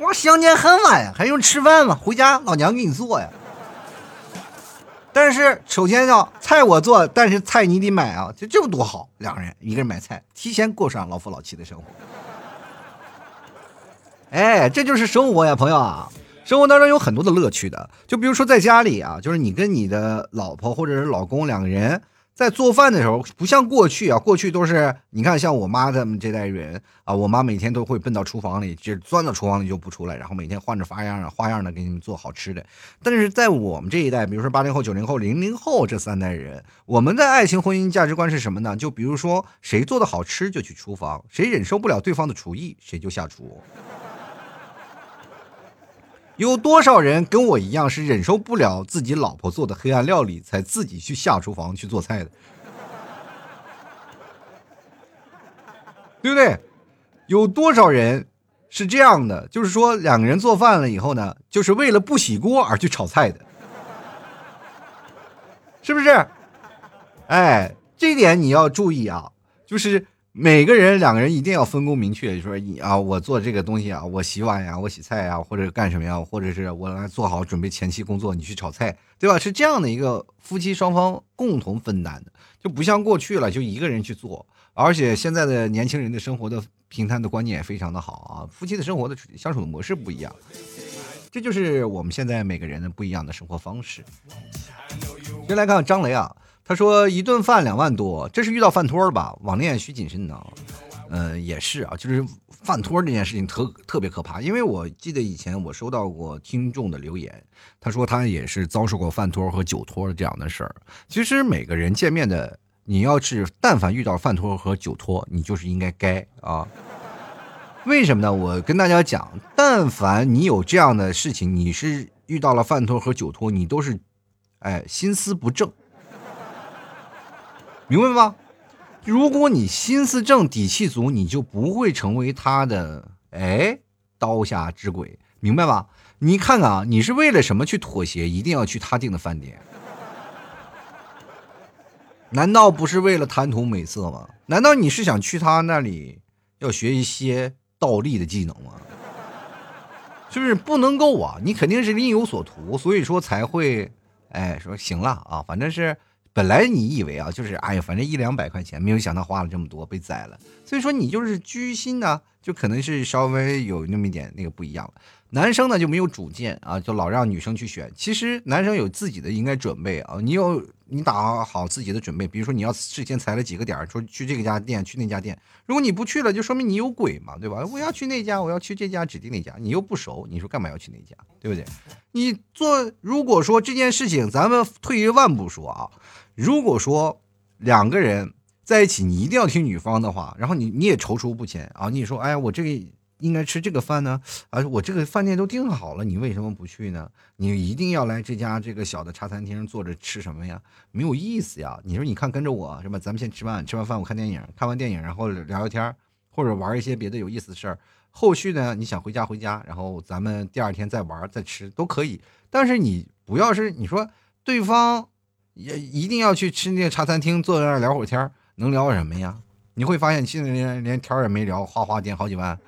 哇，相见恨晚呀，还用吃饭吗？回家老娘给你做呀。但是首先要菜我做，但是菜你得买啊，就这么多好，两个人一个人买菜，提前过上老夫老妻的生活。哎，这就是生活呀，朋友啊。生活当中有很多的乐趣的，就比如说在家里啊，就是你跟你的老婆或者是老公两个人在做饭的时候，不像过去啊，过去都是你看像我妈他们这代人啊，我妈每天都会奔到厨房里，就钻到厨房里就不出来，然后每天换着花样花样的给你们做好吃的。但是在我们这一代，比如说八零后、九零后、零零后这三代人，我们的爱情婚姻价值观是什么呢？就比如说谁做的好吃就去厨房，谁忍受不了对方的厨艺，谁就下厨。有多少人跟我一样是忍受不了自己老婆做的黑暗料理，才自己去下厨房去做菜的？[laughs] 对不对？有多少人是这样的？就是说，两个人做饭了以后呢，就是为了不洗锅而去炒菜的，是不是？哎，这点你要注意啊，就是。每个人两个人一定要分工明确，就说你啊，我做这个东西啊，我洗碗呀，我洗菜呀，或者干什么呀，或者是我来做好准备前期工作，你去炒菜，对吧？是这样的一个夫妻双方共同分担的，就不像过去了，就一个人去做。而且现在的年轻人的生活的平摊的观念也非常的好啊，夫妻的生活的相处的模式不一样，这就是我们现在每个人的不一样的生活方式。先来看张雷啊。他说一顿饭两万多，这是遇到饭托了吧？网恋需谨慎呢。嗯，也是啊，就是饭托这件事情特特别可怕。因为我记得以前我收到过听众的留言，他说他也是遭受过饭托和酒托这样的事儿。其实每个人见面的，你要是但凡遇到饭托和酒托，你就是应该该啊。为什么呢？我跟大家讲，但凡你有这样的事情，你是遇到了饭托和酒托，你都是，哎，心思不正。明白吗？如果你心思正、底气足，你就不会成为他的哎刀下之鬼，明白吧？你看看啊，你是为了什么去妥协？一定要去他订的饭店？难道不是为了贪图美色吗？难道你是想去他那里要学一些倒立的技能吗？是不是不能够啊？你肯定是另有所图，所以说才会哎说行了啊，反正是。本来你以为啊，就是哎呀，反正一两百块钱，没有想到花了这么多，被宰了。所以说你就是居心呢，就可能是稍微有那么一点那个不一样了。男生呢就没有主见啊，就老让女生去选。其实男生有自己的应该准备啊，你有你打好自己的准备。比如说你要事先踩了几个点，说去这个家店，去那家店。如果你不去了，就说明你有鬼嘛，对吧？我要去那家，我要去这家指定那家，你又不熟，你说干嘛要去那家，对不对？你做如果说这件事情，咱们退一万步说啊。如果说两个人在一起，你一定要听女方的话，然后你你也踌躇不前啊，你说哎，我这个应该吃这个饭呢，啊，我这个饭店都订好了，你为什么不去呢？你一定要来这家这个小的茶餐厅坐着吃什么呀？没有意思呀！你说你看跟着我是吧？咱们先吃饭，吃完饭我看电影，看完电影然后聊聊天，或者玩一些别的有意思的事儿。后续呢，你想回家回家，然后咱们第二天再玩再吃都可以。但是你不要是你说对方。也一定要去吃那个茶餐厅，坐在那儿聊会儿天能聊什么呀？你会发现现在连连天也没聊，哗哗点好几万。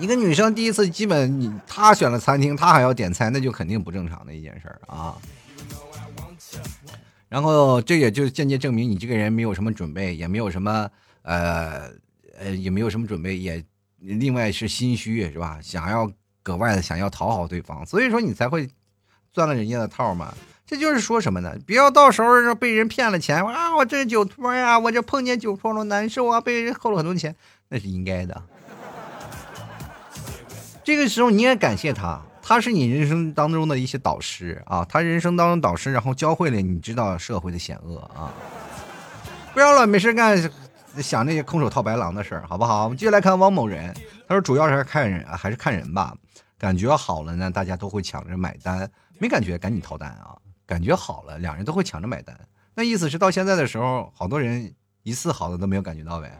一个女生第一次，基本你她选了餐厅，她还要点菜，那就肯定不正常的一件事儿啊。然后这也就间接证明你这个人没有什么准备，也没有什么呃呃，也没有什么准备，也另外是心虚是吧？想要格外的想要讨好对方，所以说你才会钻了人家的套嘛。这就是说什么呢？不要到时候被人骗了钱啊！我这酒托呀，我这碰见酒托了难受啊，被人扣了很多钱，那是应该的。这个时候你也感谢他，他是你人生当中的一些导师啊，他人生当中导师，然后教会了你知道社会的险恶啊。不要老没事干想那些空手套白狼的事儿，好不好？我们接下来看汪某人，他说主要是看人，还是看人吧。感觉好了呢，大家都会抢着买单；没感觉，赶紧逃单啊！感觉好了，两人都会抢着买单。那意思是到现在的时候，好多人一次好的都没有感觉到呗。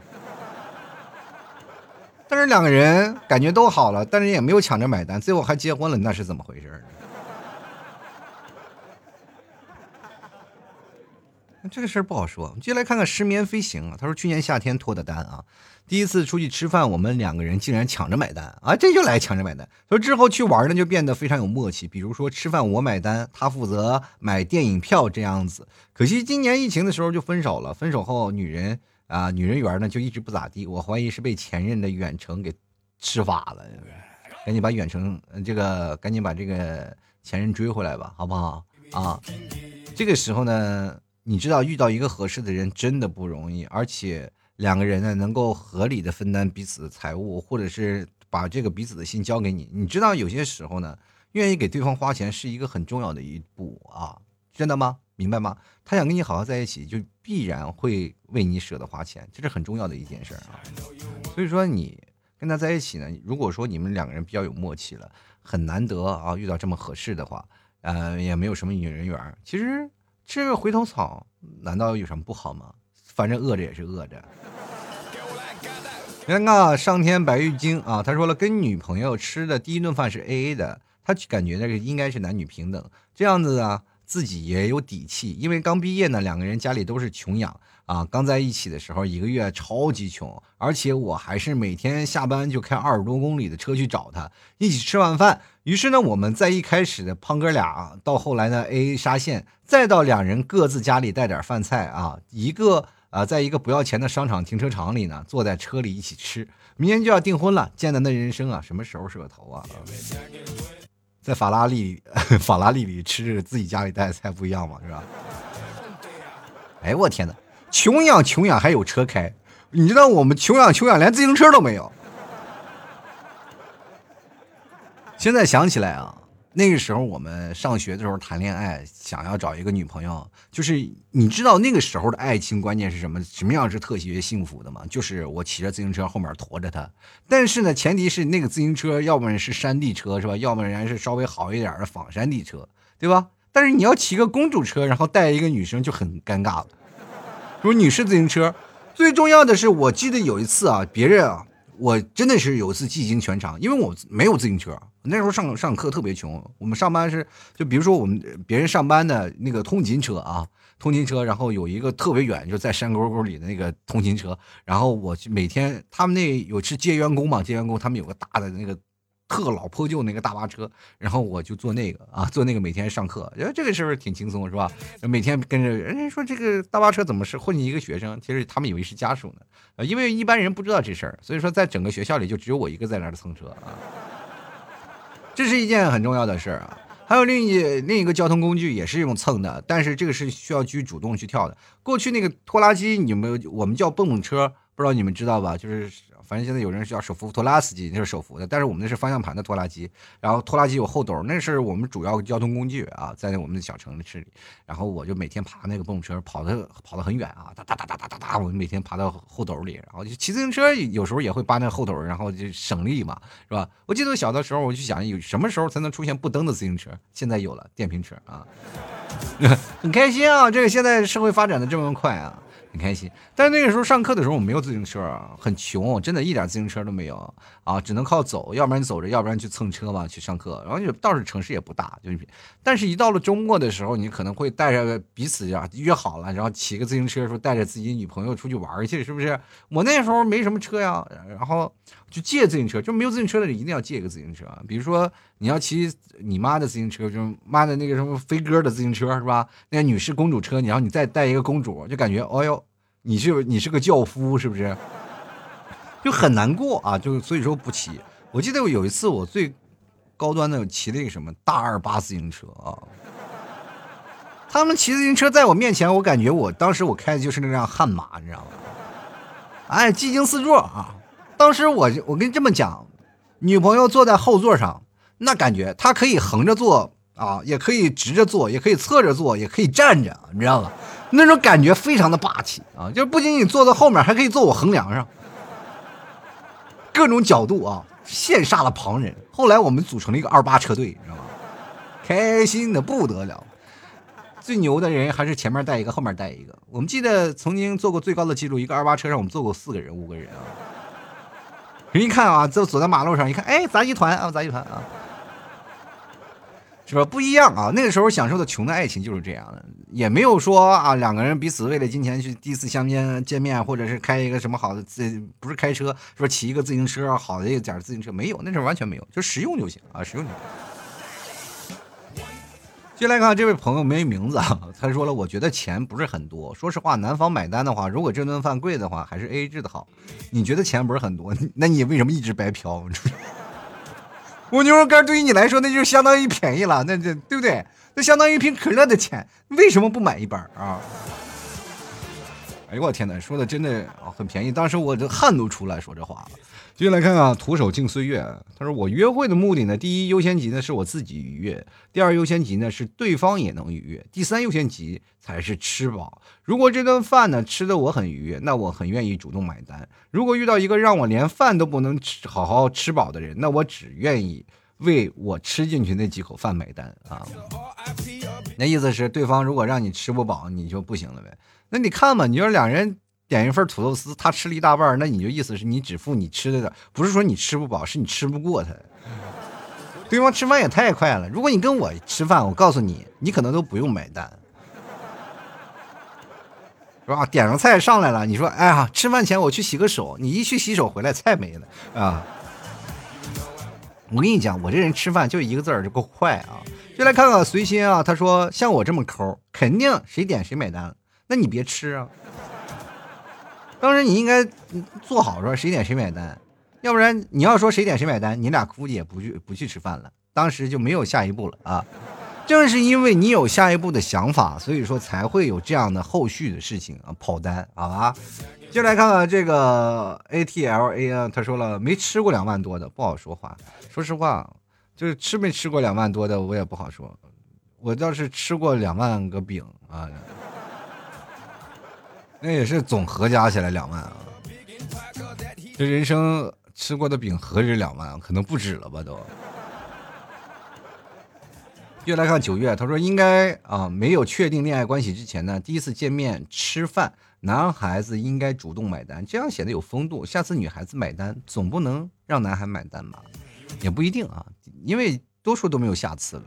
但是两个人感觉都好了，但是也没有抢着买单，最后还结婚了，那是怎么回事？[laughs] 这个事儿不好说。接下来看看失眠飞行啊，他说去年夏天脱的单啊，第一次出去吃饭，我们两个人竟然抢着买单啊，这就来抢着买单。说之后去玩呢，就变得非常有默契，比如说吃饭我买单，他负责买电影票这样子。可惜今年疫情的时候就分手了，分手后女人啊女人缘呢就一直不咋地，我怀疑是被前任的远程给吃法了，赶紧把远程这个赶紧把这个前任追回来吧，好不好啊？这个时候呢。你知道遇到一个合适的人真的不容易，而且两个人呢能够合理的分担彼此的财务，或者是把这个彼此的心交给你。你知道有些时候呢，愿意给对方花钱是一个很重要的一步啊，真的吗？明白吗？他想跟你好好在一起，就必然会为你舍得花钱，这是很重要的一件事啊。所以说你跟他在一起呢，如果说你们两个人比较有默契了，很难得啊遇到这么合适的话，呃，也没有什么女人缘，其实。吃个回头草，难道有什么不好吗？反正饿着也是饿着。尴尬上天白玉京啊，他说了，跟女朋友吃的第一顿饭是 A A 的，他感觉那个应该是男女平等，这样子啊，自己也有底气。因为刚毕业呢，两个人家里都是穷养啊，刚在一起的时候一个月超级穷，而且我还是每天下班就开二十多公里的车去找他，一起吃完饭。于是呢，我们在一开始的胖哥俩，到后来呢，A A 沙县，再到两人各自家里带点饭菜啊，一个啊，在一个不要钱的商场停车场里呢，坐在车里一起吃。明天就要订婚了，艰难的人生啊，什么时候是个头啊？在法拉利 [laughs] 法拉利里吃自己家里带的菜不一样嘛，是吧？哎，我天哪，穷养穷养还有车开，你知道我们穷养穷养连自行车都没有。现在想起来啊，那个时候我们上学的时候谈恋爱，想要找一个女朋友，就是你知道那个时候的爱情关键是什么？什么样是特别幸福的吗？就是我骑着自行车后面驮着她，但是呢，前提是那个自行车要不然是山地车是吧？要不然是稍微好一点的仿山地车，对吧？但是你要骑个公主车，然后带一个女生就很尴尬了。说女士自行车，最重要的是，我记得有一次啊，别人啊。我真的是有一次技惊全场，因为我没有自行车，那时候上上课特别穷。我们上班是，就比如说我们别人上班的那个通勤车啊，通勤车，然后有一个特别远，就在山沟沟里的那个通勤车，然后我每天他们那有是接员工嘛，接员工他们有个大的那个。特老破旧那个大巴车，然后我就坐那个啊，坐那个每天上课，觉得这个是不是挺轻松是吧？每天跟着人家说这个大巴车怎么是混进一个学生？其实他们以为是家属呢，呃，因为一般人不知道这事儿，所以说在整个学校里就只有我一个在那儿蹭车啊。这是一件很重要的事儿啊。还有另一另一个交通工具也是用蹭的，但是这个是需要去主动去跳的。过去那个拖拉机，你们我们叫蹦蹦车，不知道你们知道吧？就是。反正现在有人叫手扶拖拉机，那是手扶的，但是我们那是方向盘的拖拉机。然后拖拉机有后斗，那是我们主要交通工具啊，在我们的小城市里。然后我就每天爬那个蹦蹦车，跑的跑的很远啊，哒哒哒哒哒哒哒，我每天爬到后斗里，然后就骑自行车，有时候也会扒那后斗，然后就省力嘛，是吧？我记得小的时候，我就想有什么时候才能出现不蹬的自行车？现在有了电瓶车啊，[laughs] 很开心啊！这个现在社会发展的这么快啊。很开心，但是那个时候上课的时候我没有自行车啊，很穷，真的一点自行车都没有啊，只能靠走，要不然走着，要不然去蹭车嘛去上课。然后就倒是城市也不大，就是，但是一到了周末的时候，你可能会带着彼此呀约好了，然后骑个自行车说带着自己女朋友出去玩去，是不是？我那时候没什么车呀，然后就借自行车，就没有自行车的人一定要借一个自行车啊，比如说你要骑你妈的自行车，就妈的那个什么飞鸽的自行车是吧？那个女士公主车，然后你再带一个公主，就感觉哦哟。你是你是个轿夫是不是？就很难过啊，就所以说不骑。我记得我有一次我最高端的骑那个什么大二八自行车啊，他们骑自行车在我面前，我感觉我当时我开的就是那辆悍马，你知道吗？哎，技惊四座啊！当时我我跟你这么讲，女朋友坐在后座上，那感觉她可以横着坐啊，也可以直着坐，也可以侧着坐，也可以站着，你知道吗？那种感觉非常的霸气啊！[laughs] 就是不仅仅坐在后面，还可以坐我横梁上，各种角度啊，羡煞了旁人。后来我们组成了一个二八车队，你知道吗？开心的不得了。最牛的人还是前面带一个，后面带一个。我们记得曾经做过最高的记录，一个二八车上我们坐过四个人、五个人啊。人 [laughs] 一看啊，就走在马路上，一看，哎，杂技团啊，杂技团啊。是吧？不一样啊！那个时候享受的穷的爱情就是这样的，也没有说啊，两个人彼此为了金钱去第一次相见见面，或者是开一个什么好的自，不是开车，说骑一个自行车，好的一点自行车没有，那时候完全没有，就实用就行啊，实用就行。进来看这位朋友没名字啊，[laughs] 他说了，我觉得钱不是很多，说实话，男方买单的话，如果这顿饭贵的话，还是 A A 制的好。你觉得钱不是很多，[laughs] 那你为什么一直白嫖？[laughs] 我牛肉干对于你来说，那就相当于便宜了，那这对不对？那相当于一瓶可乐的钱，为什么不买一包啊？哎呦我天哪，说的真的很便宜，当时我这汗都出来说这话了。接下来看看徒手敬岁月，他说我约会的目的呢，第一优先级呢是我自己愉悦，第二优先级呢是对方也能愉悦，第三优先级才是吃饱。如果这顿饭呢吃的我很愉悦，那我很愿意主动买单。如果遇到一个让我连饭都不能吃好好吃饱的人，那我只愿意为我吃进去那几口饭买单啊。那意思是对方如果让你吃不饱，你就不行了呗。那你看嘛，你说两人。点一份土豆丝，他吃了一大半，那你就意思是你只付你吃的，不是说你吃不饱，是你吃不过他。对方吃饭也太快了，如果你跟我吃饭，我告诉你，你可能都不用买单，是吧？点上菜上来了，你说，哎呀，吃饭前我去洗个手，你一去洗手回来，菜没了啊！我跟你讲，我这人吃饭就一个字儿，就够快啊！就来看看随心啊，他说像我这么抠，肯定谁点谁买单，那你别吃啊。当时你应该做好说谁点谁买单，要不然你要说谁点谁买单，你俩估计也不去不去吃饭了。当时就没有下一步了啊！正是因为你有下一步的想法，所以说才会有这样的后续的事情啊，跑单，好吧？就来看看这个 A T L A 啊，他说了没吃过两万多的不好说话。说实话，就是吃没吃过两万多的我也不好说。我倒是吃过两万个饼啊。那也是总和加起来两万啊！这人生吃过的饼何止两万，可能不止了吧都。又来看九月，他说应该啊，没有确定恋爱关系之前呢，第一次见面吃饭，男孩子应该主动买单，这样显得有风度。下次女孩子买单，总不能让男孩买单吧？也不一定啊，因为多数都没有下次了。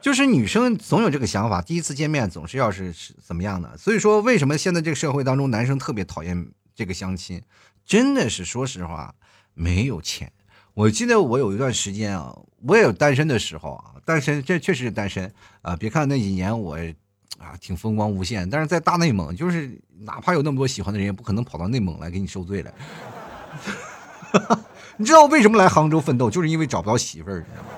就是女生总有这个想法，第一次见面总是要是是怎么样的，所以说为什么现在这个社会当中男生特别讨厌这个相亲，真的是说实话没有钱。我记得我有一段时间啊，我也有单身的时候啊，单身这确实是单身啊。别看那几年我啊挺风光无限，但是在大内蒙，就是哪怕有那么多喜欢的人，也不可能跑到内蒙来给你受罪来。[laughs] 你知道我为什么来杭州奋斗，就是因为找不到媳妇儿，你知道吗？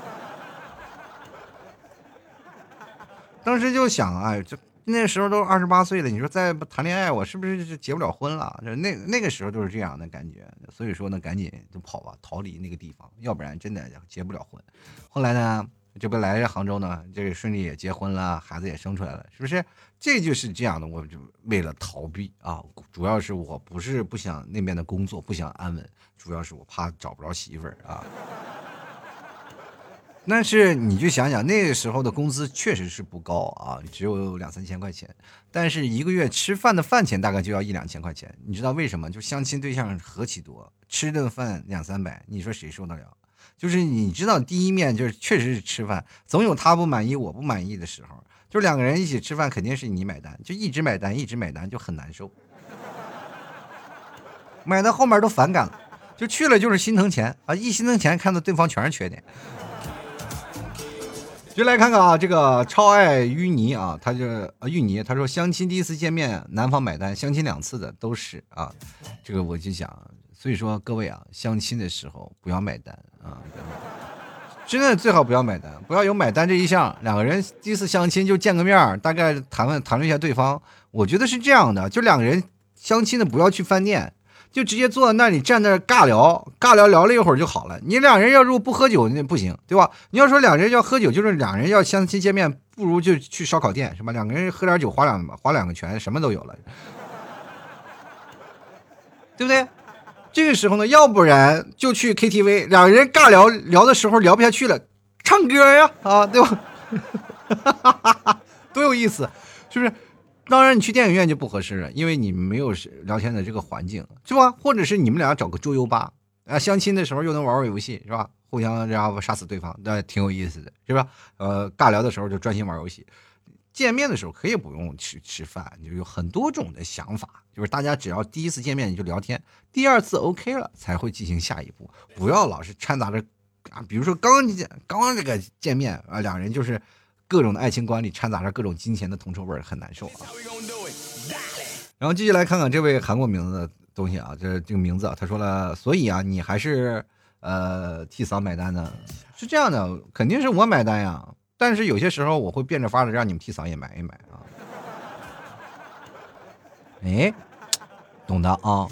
当时就想，哎，这那时候都二十八岁了，你说再不谈恋爱，我是不是就结不了婚了？就那那个时候就是这样的感觉，所以说呢，赶紧就跑吧，逃离那个地方，要不然真的结不了婚。后来呢，这不来杭州呢，这个顺利也结婚了，孩子也生出来了，是不是？这就是这样的，我就为了逃避啊，主要是我不是不想那边的工作，不想安稳，主要是我怕找不着媳妇儿啊。但是你就想想，那个时候的工资确实是不高啊，只有两三千块钱。但是一个月吃饭的饭钱大概就要一两千块钱。你知道为什么？就相亲对象何其多，吃顿饭两三百，你说谁受得了？就是你知道，第一面就是确实是吃饭，总有他不满意我不满意的时候。就两个人一起吃饭，肯定是你买单，就一直买单一直买单就很难受。买到后面都反感了，就去了就是心疼钱啊，一心疼钱看到对方全是缺点。就来看看啊，这个超爱淤泥啊，他就啊淤泥，他说相亲第一次见面男方买单，相亲两次的都是啊，这个我就想，所以说各位啊，相亲的时候不要买单啊，真的最好不要买单，不要有买单这一项。两个人第一次相亲就见个面，大概谈论谈论一下对方，我觉得是这样的，就两个人相亲的不要去饭店。就直接坐在那里站那尬聊，尬聊聊了一会儿就好了。你两人要如果不喝酒那不行，对吧？你要说两人要喝酒，就是两人要相亲见面，不如就去烧烤店，是吧？两个人喝点酒，划两划两个拳，什么都有了，[laughs] 对不对？这个时候呢，要不然就去 KTV，两人尬聊聊的时候聊不下去了，唱歌呀，啊，对吧？[laughs] 多有意思，是不是？当然，你去电影院就不合适了，因为你没有聊天的这个环境，是吧？或者是你们俩找个桌游吧，啊，相亲的时候又能玩玩游戏，是吧？互相然后杀死对方，那挺有意思的，是吧？呃，尬聊的时候就专心玩游戏，见面的时候可以不用去吃饭，就有很多种的想法，就是大家只要第一次见面你就聊天，第二次 OK 了才会进行下一步，不要老是掺杂着啊，比如说刚见刚这个见面啊，两人就是各种的爱情观里掺杂着各种金钱的铜臭味很难受啊。然后继续来看看这位韩国名字的东西啊，这这个名字啊，他说了，所以啊，你还是。呃，替嫂买单呢，是这样的，肯定是我买单呀。但是有些时候我会变着法的让你们替嫂也买一买啊。哎，懂的啊。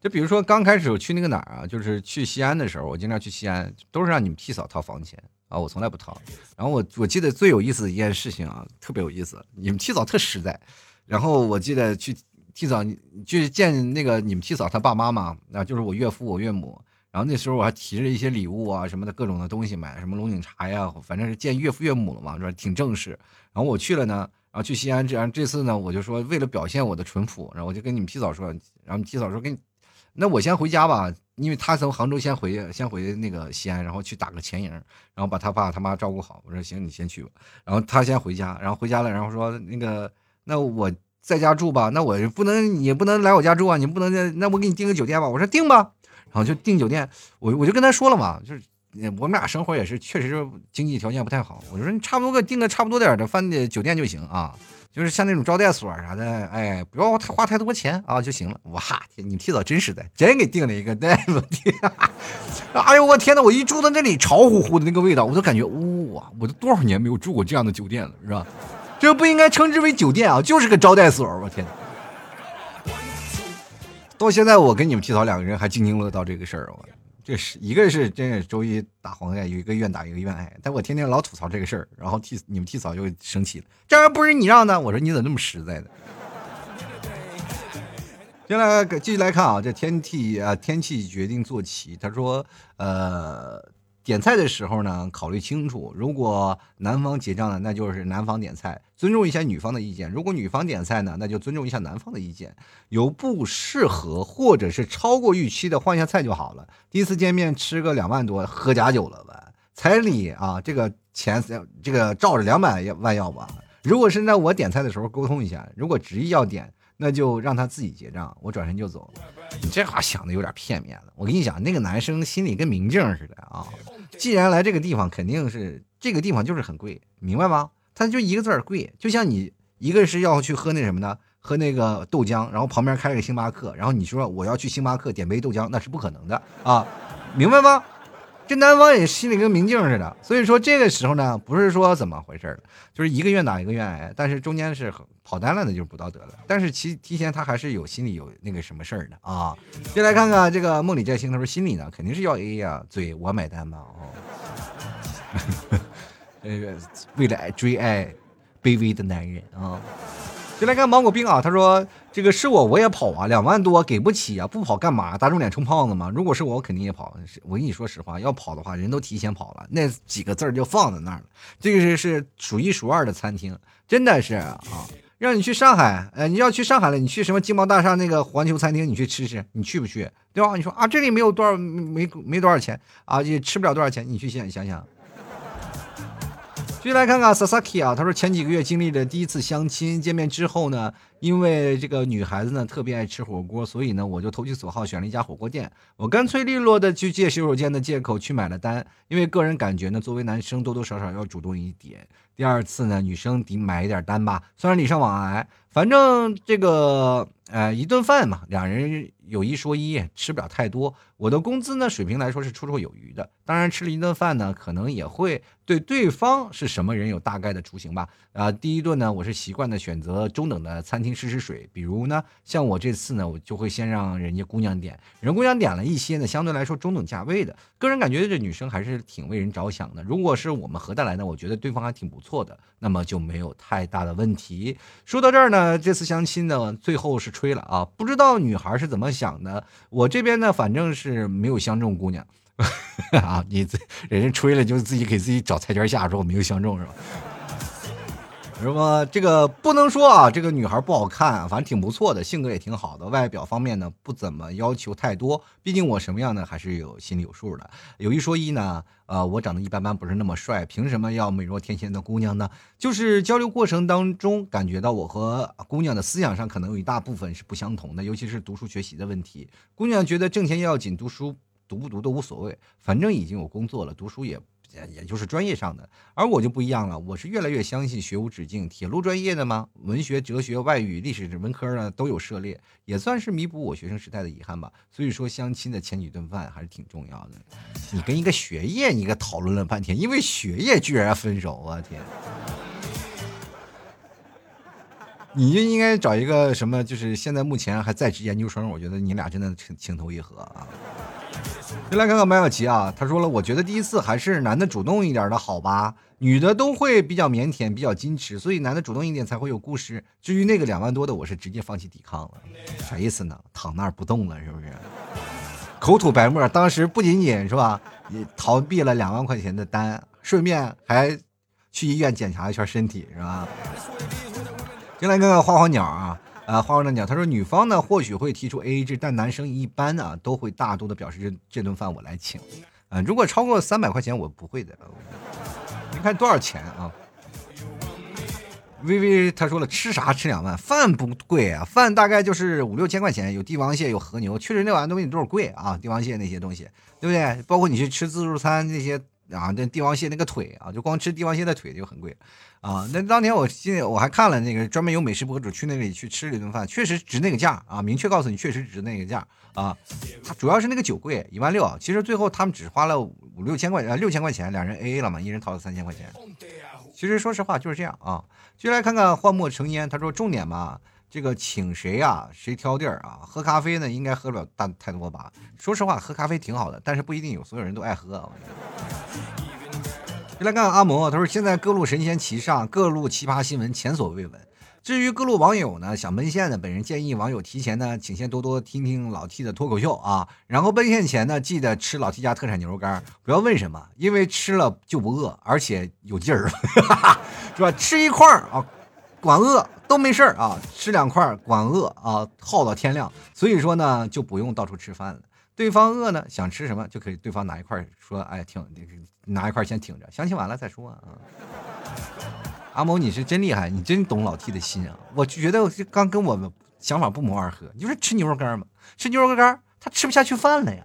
就比如说刚开始我去那个哪儿啊，就是去西安的时候，我经常去西安，都是让你们替嫂掏房钱啊，我从来不掏。然后我我记得最有意思的一件事情啊，特别有意思，你们替嫂特实在。然后我记得去替嫂，去见那个你们替嫂他爸妈嘛，那就是我岳父我岳母。然后那时候我还提着一些礼物啊什么的各种的东西买，什么龙井茶呀，反正是见岳父岳母了嘛，是吧？挺正式。然后我去了呢，然后去西安，这样这次呢，我就说为了表现我的淳朴，然后我就跟你们提早说，然后你提早说跟，那我先回家吧，因为他从杭州先回，先回那个西安，然后去打个前营，然后把他爸他妈照顾好。我说行，你先去吧。然后他先回家，然后回家了，然后说那个那我在家住吧，那我不能你不能来我家住啊，你不能那我给你订个酒店吧。我说订吧。然后就订酒店，我我就跟他说了嘛，就是我们俩生活也是确实经济条件不太好，我说你差不多个订个差不多点的饭店酒店就行啊，就是像那种招待所啥的，哎，不要太花太多钱啊就行了。哇天，你提早真实在，真给订了一个，对我天，[laughs] 哎呦我天呐，我一住到那里，潮乎乎的那个味道，我都感觉哇，我都多少年没有住过这样的酒店了，是吧？这不应该称之为酒店啊，就是个招待所，我天。到现在，我跟你们提早两个人还津津乐道这个事儿。我这是一个是真是周一打黄盖，有一个愿打，一个愿挨。但我天天老吐槽这个事儿，然后替你们替嫂就生气了。这玩意不是你让的，我说你怎么那么实在呢？接下来继续来看啊，这天气啊，天气决定坐骑。他说，呃。点菜的时候呢，考虑清楚。如果男方结账呢，那就是男方点菜，尊重一下女方的意见；如果女方点菜呢，那就尊重一下男方的意见。有不适合或者是超过预期的，换下菜就好了。第一次见面吃个两万多，喝假酒了吧？彩礼啊，这个钱这个照着两百万要吧？如果是在我点菜的时候沟通一下，如果执意要点，那就让他自己结账，我转身就走。你这话想的有点片面了。我跟你讲，那个男生心里跟明镜似的啊。既然来这个地方，肯定是这个地方就是很贵，明白吗？他就一个字儿贵。就像你一个是要去喝那什么呢？喝那个豆浆，然后旁边开了个星巴克，然后你说我要去星巴克点杯豆浆，那是不可能的啊，明白吗？这男方也心里跟明镜似的。所以说这个时候呢，不是说怎么回事儿就是一个愿打一个愿挨，但是中间是跑单了，那就是不道德了。但是其提前他还是有心里有那个什么事儿的啊。先来看看这个梦里摘星，他说心里呢肯定是要 A 呀，嘴我买单吧哦。[laughs] 那个为了追爱卑微的男人啊。先来看芒果冰啊，他说这个是我我也跑啊，两万多给不起啊，不跑干嘛？打肿脸充胖子吗？如果是我，我肯定也跑。我跟你说实话，要跑的话，人都提前跑了，那几个字儿就放在那儿了。这个是是数一数二的餐厅，真的是啊，让你去上海，呃，你要去上海了，你去什么金茂大厦那个环球餐厅，你去吃吃，你去不去？对吧？你说啊，这里没有多少，没没多少钱啊，也吃不了多少钱，你去想想想。继续来看看 Sasaki 啊，他说前几个月经历了第一次相亲，见面之后呢，因为这个女孩子呢特别爱吃火锅，所以呢我就投其所好选了一家火锅店。我干脆利落的去借洗手间的借口去买了单，因为个人感觉呢，作为男生多多少少要主动一点。第二次呢，女生得买一点单吧，虽然礼尚往来，反正这个呃一顿饭嘛，两人有一说一，吃不了太多。我的工资呢水平来说是绰绰有余的。当然吃了一顿饭呢，可能也会对对方是什么人有大概的雏形吧。啊，第一顿呢，我是习惯的选择中等的餐厅试试水，比如呢，像我这次呢，我就会先让人家姑娘点，人姑娘点了一些呢，相对来说中等价位的。个人感觉这女生还是挺为人着想的。如果是我们合得来呢，我觉得对方还挺不错的，那么就没有太大的问题。说到这儿呢，这次相亲呢，最后是吹了啊，不知道女孩是怎么想的。我这边呢，反正是没有相中姑娘。[laughs] 啊，你这人家吹了，就自己给自己找台阶下，说我没有相中是吧？什么这个不能说啊，这个女孩不好看，反正挺不错的，性格也挺好的，外表方面呢不怎么要求太多，毕竟我什么样呢还是有心里有数的。有一说一呢，呃，我长得一般般，不是那么帅，凭什么要美若天仙的姑娘呢？就是交流过程当中感觉到我和姑娘的思想上可能有一大部分是不相同的，尤其是读书学习的问题。姑娘觉得挣钱要紧，读书。读不读都无所谓，反正已经有工作了，读书也也就是专业上的。而我就不一样了，我是越来越相信学无止境。铁路专业的吗？文学、哲学、外语、历史文科呢都有涉猎，也算是弥补我学生时代的遗憾吧。所以说，相亲的前几顿饭还是挺重要的。你跟一个学业，你个讨论了半天，因为学业居然分手，我天！你就应该找一个什么，就是现在目前还在职研究生，我觉得你俩真的情情投意合啊。先来看看麦小琪啊，他说了，我觉得第一次还是男的主动一点的好吧，女的都会比较腼腆，比较矜持，所以男的主动一点才会有故事。至于那个两万多的，我是直接放弃抵抗了，啥意思呢？躺那儿不动了是不是？口吐白沫，当时不仅仅是吧，也逃避了两万块钱的单，顺便还去医院检查一圈身体是吧？先来看看花花鸟啊。啊，花花讲，他说女方呢或许会提出 A A 制，但男生一般啊都会大度的表示这这顿饭我来请。啊，如果超过三百块钱我不会的。你看多少钱啊？微微他说了，吃啥吃两万，饭不贵啊，饭大概就是五六千块钱，有帝王蟹，有和牛，确实那玩意东西都是贵啊，帝王蟹那些东西，对不对？包括你去吃自助餐那些。啊，那帝王蟹那个腿啊，就光吃帝王蟹的腿就很贵，啊，那当年我记得我还看了那个专门有美食博主去那里去吃了一顿饭，确实值那个价啊，明确告诉你确实值那个价啊，他主要是那个酒贵一万六，其实最后他们只花了五六千块钱，六千块钱，两人 A A 了嘛，一人掏了三千块钱，其实说实话就是这样啊，就来看看幻墨成烟，他说重点嘛。这个请谁啊？谁挑地儿啊？喝咖啡呢，应该喝不了大太多吧。说实话，喝咖啡挺好的，但是不一定有所有人都爱喝。就来看看阿摩，他说现在各路神仙齐上，各路奇葩新闻前所未闻。至于各路网友呢，想奔现的，本人建议网友提前呢，请先多多听听老 T 的脱口秀啊，然后奔现前呢，记得吃老 T 家特产牛肉干。不要问什么，因为吃了就不饿，而且有劲儿，[laughs] 是吧？吃一块儿啊。管饿都没事儿啊，吃两块管饿啊，耗到天亮。所以说呢，就不用到处吃饭了。对方饿呢，想吃什么就可以，对方拿一块说，哎，挺拿一块先挺着，相亲完了再说啊。阿某，你是真厉害，你真懂老 T 的心啊！我就觉得我刚跟我们想法不谋而合。你说吃牛肉干吗？吃牛肉干，他吃不下去饭了呀。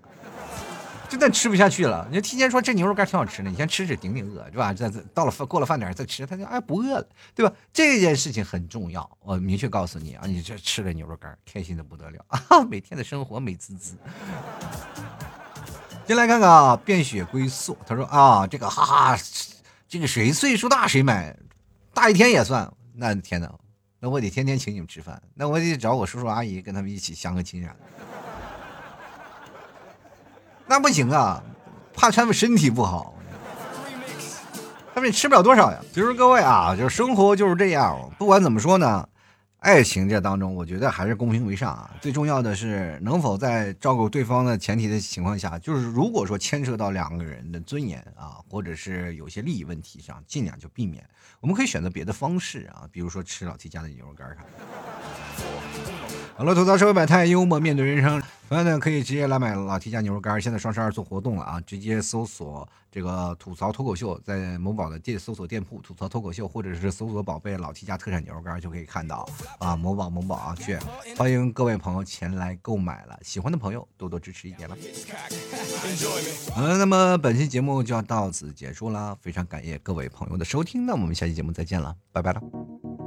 真的吃不下去了，你就提前说这牛肉干挺好吃的，你先吃吃顶顶饿，是吧？再到了饭过了饭点再吃，他就哎不饿了，对吧？这件事情很重要，我明确告诉你啊，你这吃了牛肉干，开心的不得了啊，每天的生活美滋滋。进来看看啊，变血归宿，他说啊，这个哈哈，这个谁岁数大谁买，大一天也算，那天呐，那我得天天请你们吃饭，那我得找我叔叔阿姨跟他们一起相个亲啥的。那不行啊，怕他们身体不好，他们也吃不了多少呀。其实各位啊，就是生活就是这样，不管怎么说呢，爱情这当中，我觉得还是公平为上啊。最重要的是能否在照顾对方的前提的情况下，就是如果说牵涉到两个人的尊严啊，或者是有些利益问题上，尽量就避免。我们可以选择别的方式啊，比如说吃老 T 家的牛肉干啥的。好了，吐槽社会百态，幽默面对人生。同样呢，可以直接来买老 T 家牛肉干。现在双十二做活动了啊，直接搜索这个吐槽脱口秀，在某宝的店搜索店铺吐槽脱口秀，或者是搜索宝贝老 T 家特产牛肉干就可以看到啊。某宝某宝啊，去欢迎各位朋友前来购买了，喜欢的朋友多多支持一点了。嗯，那么本期节目就要到此结束了，非常感谢各位朋友的收听，那我们下期节目再见了，拜拜了。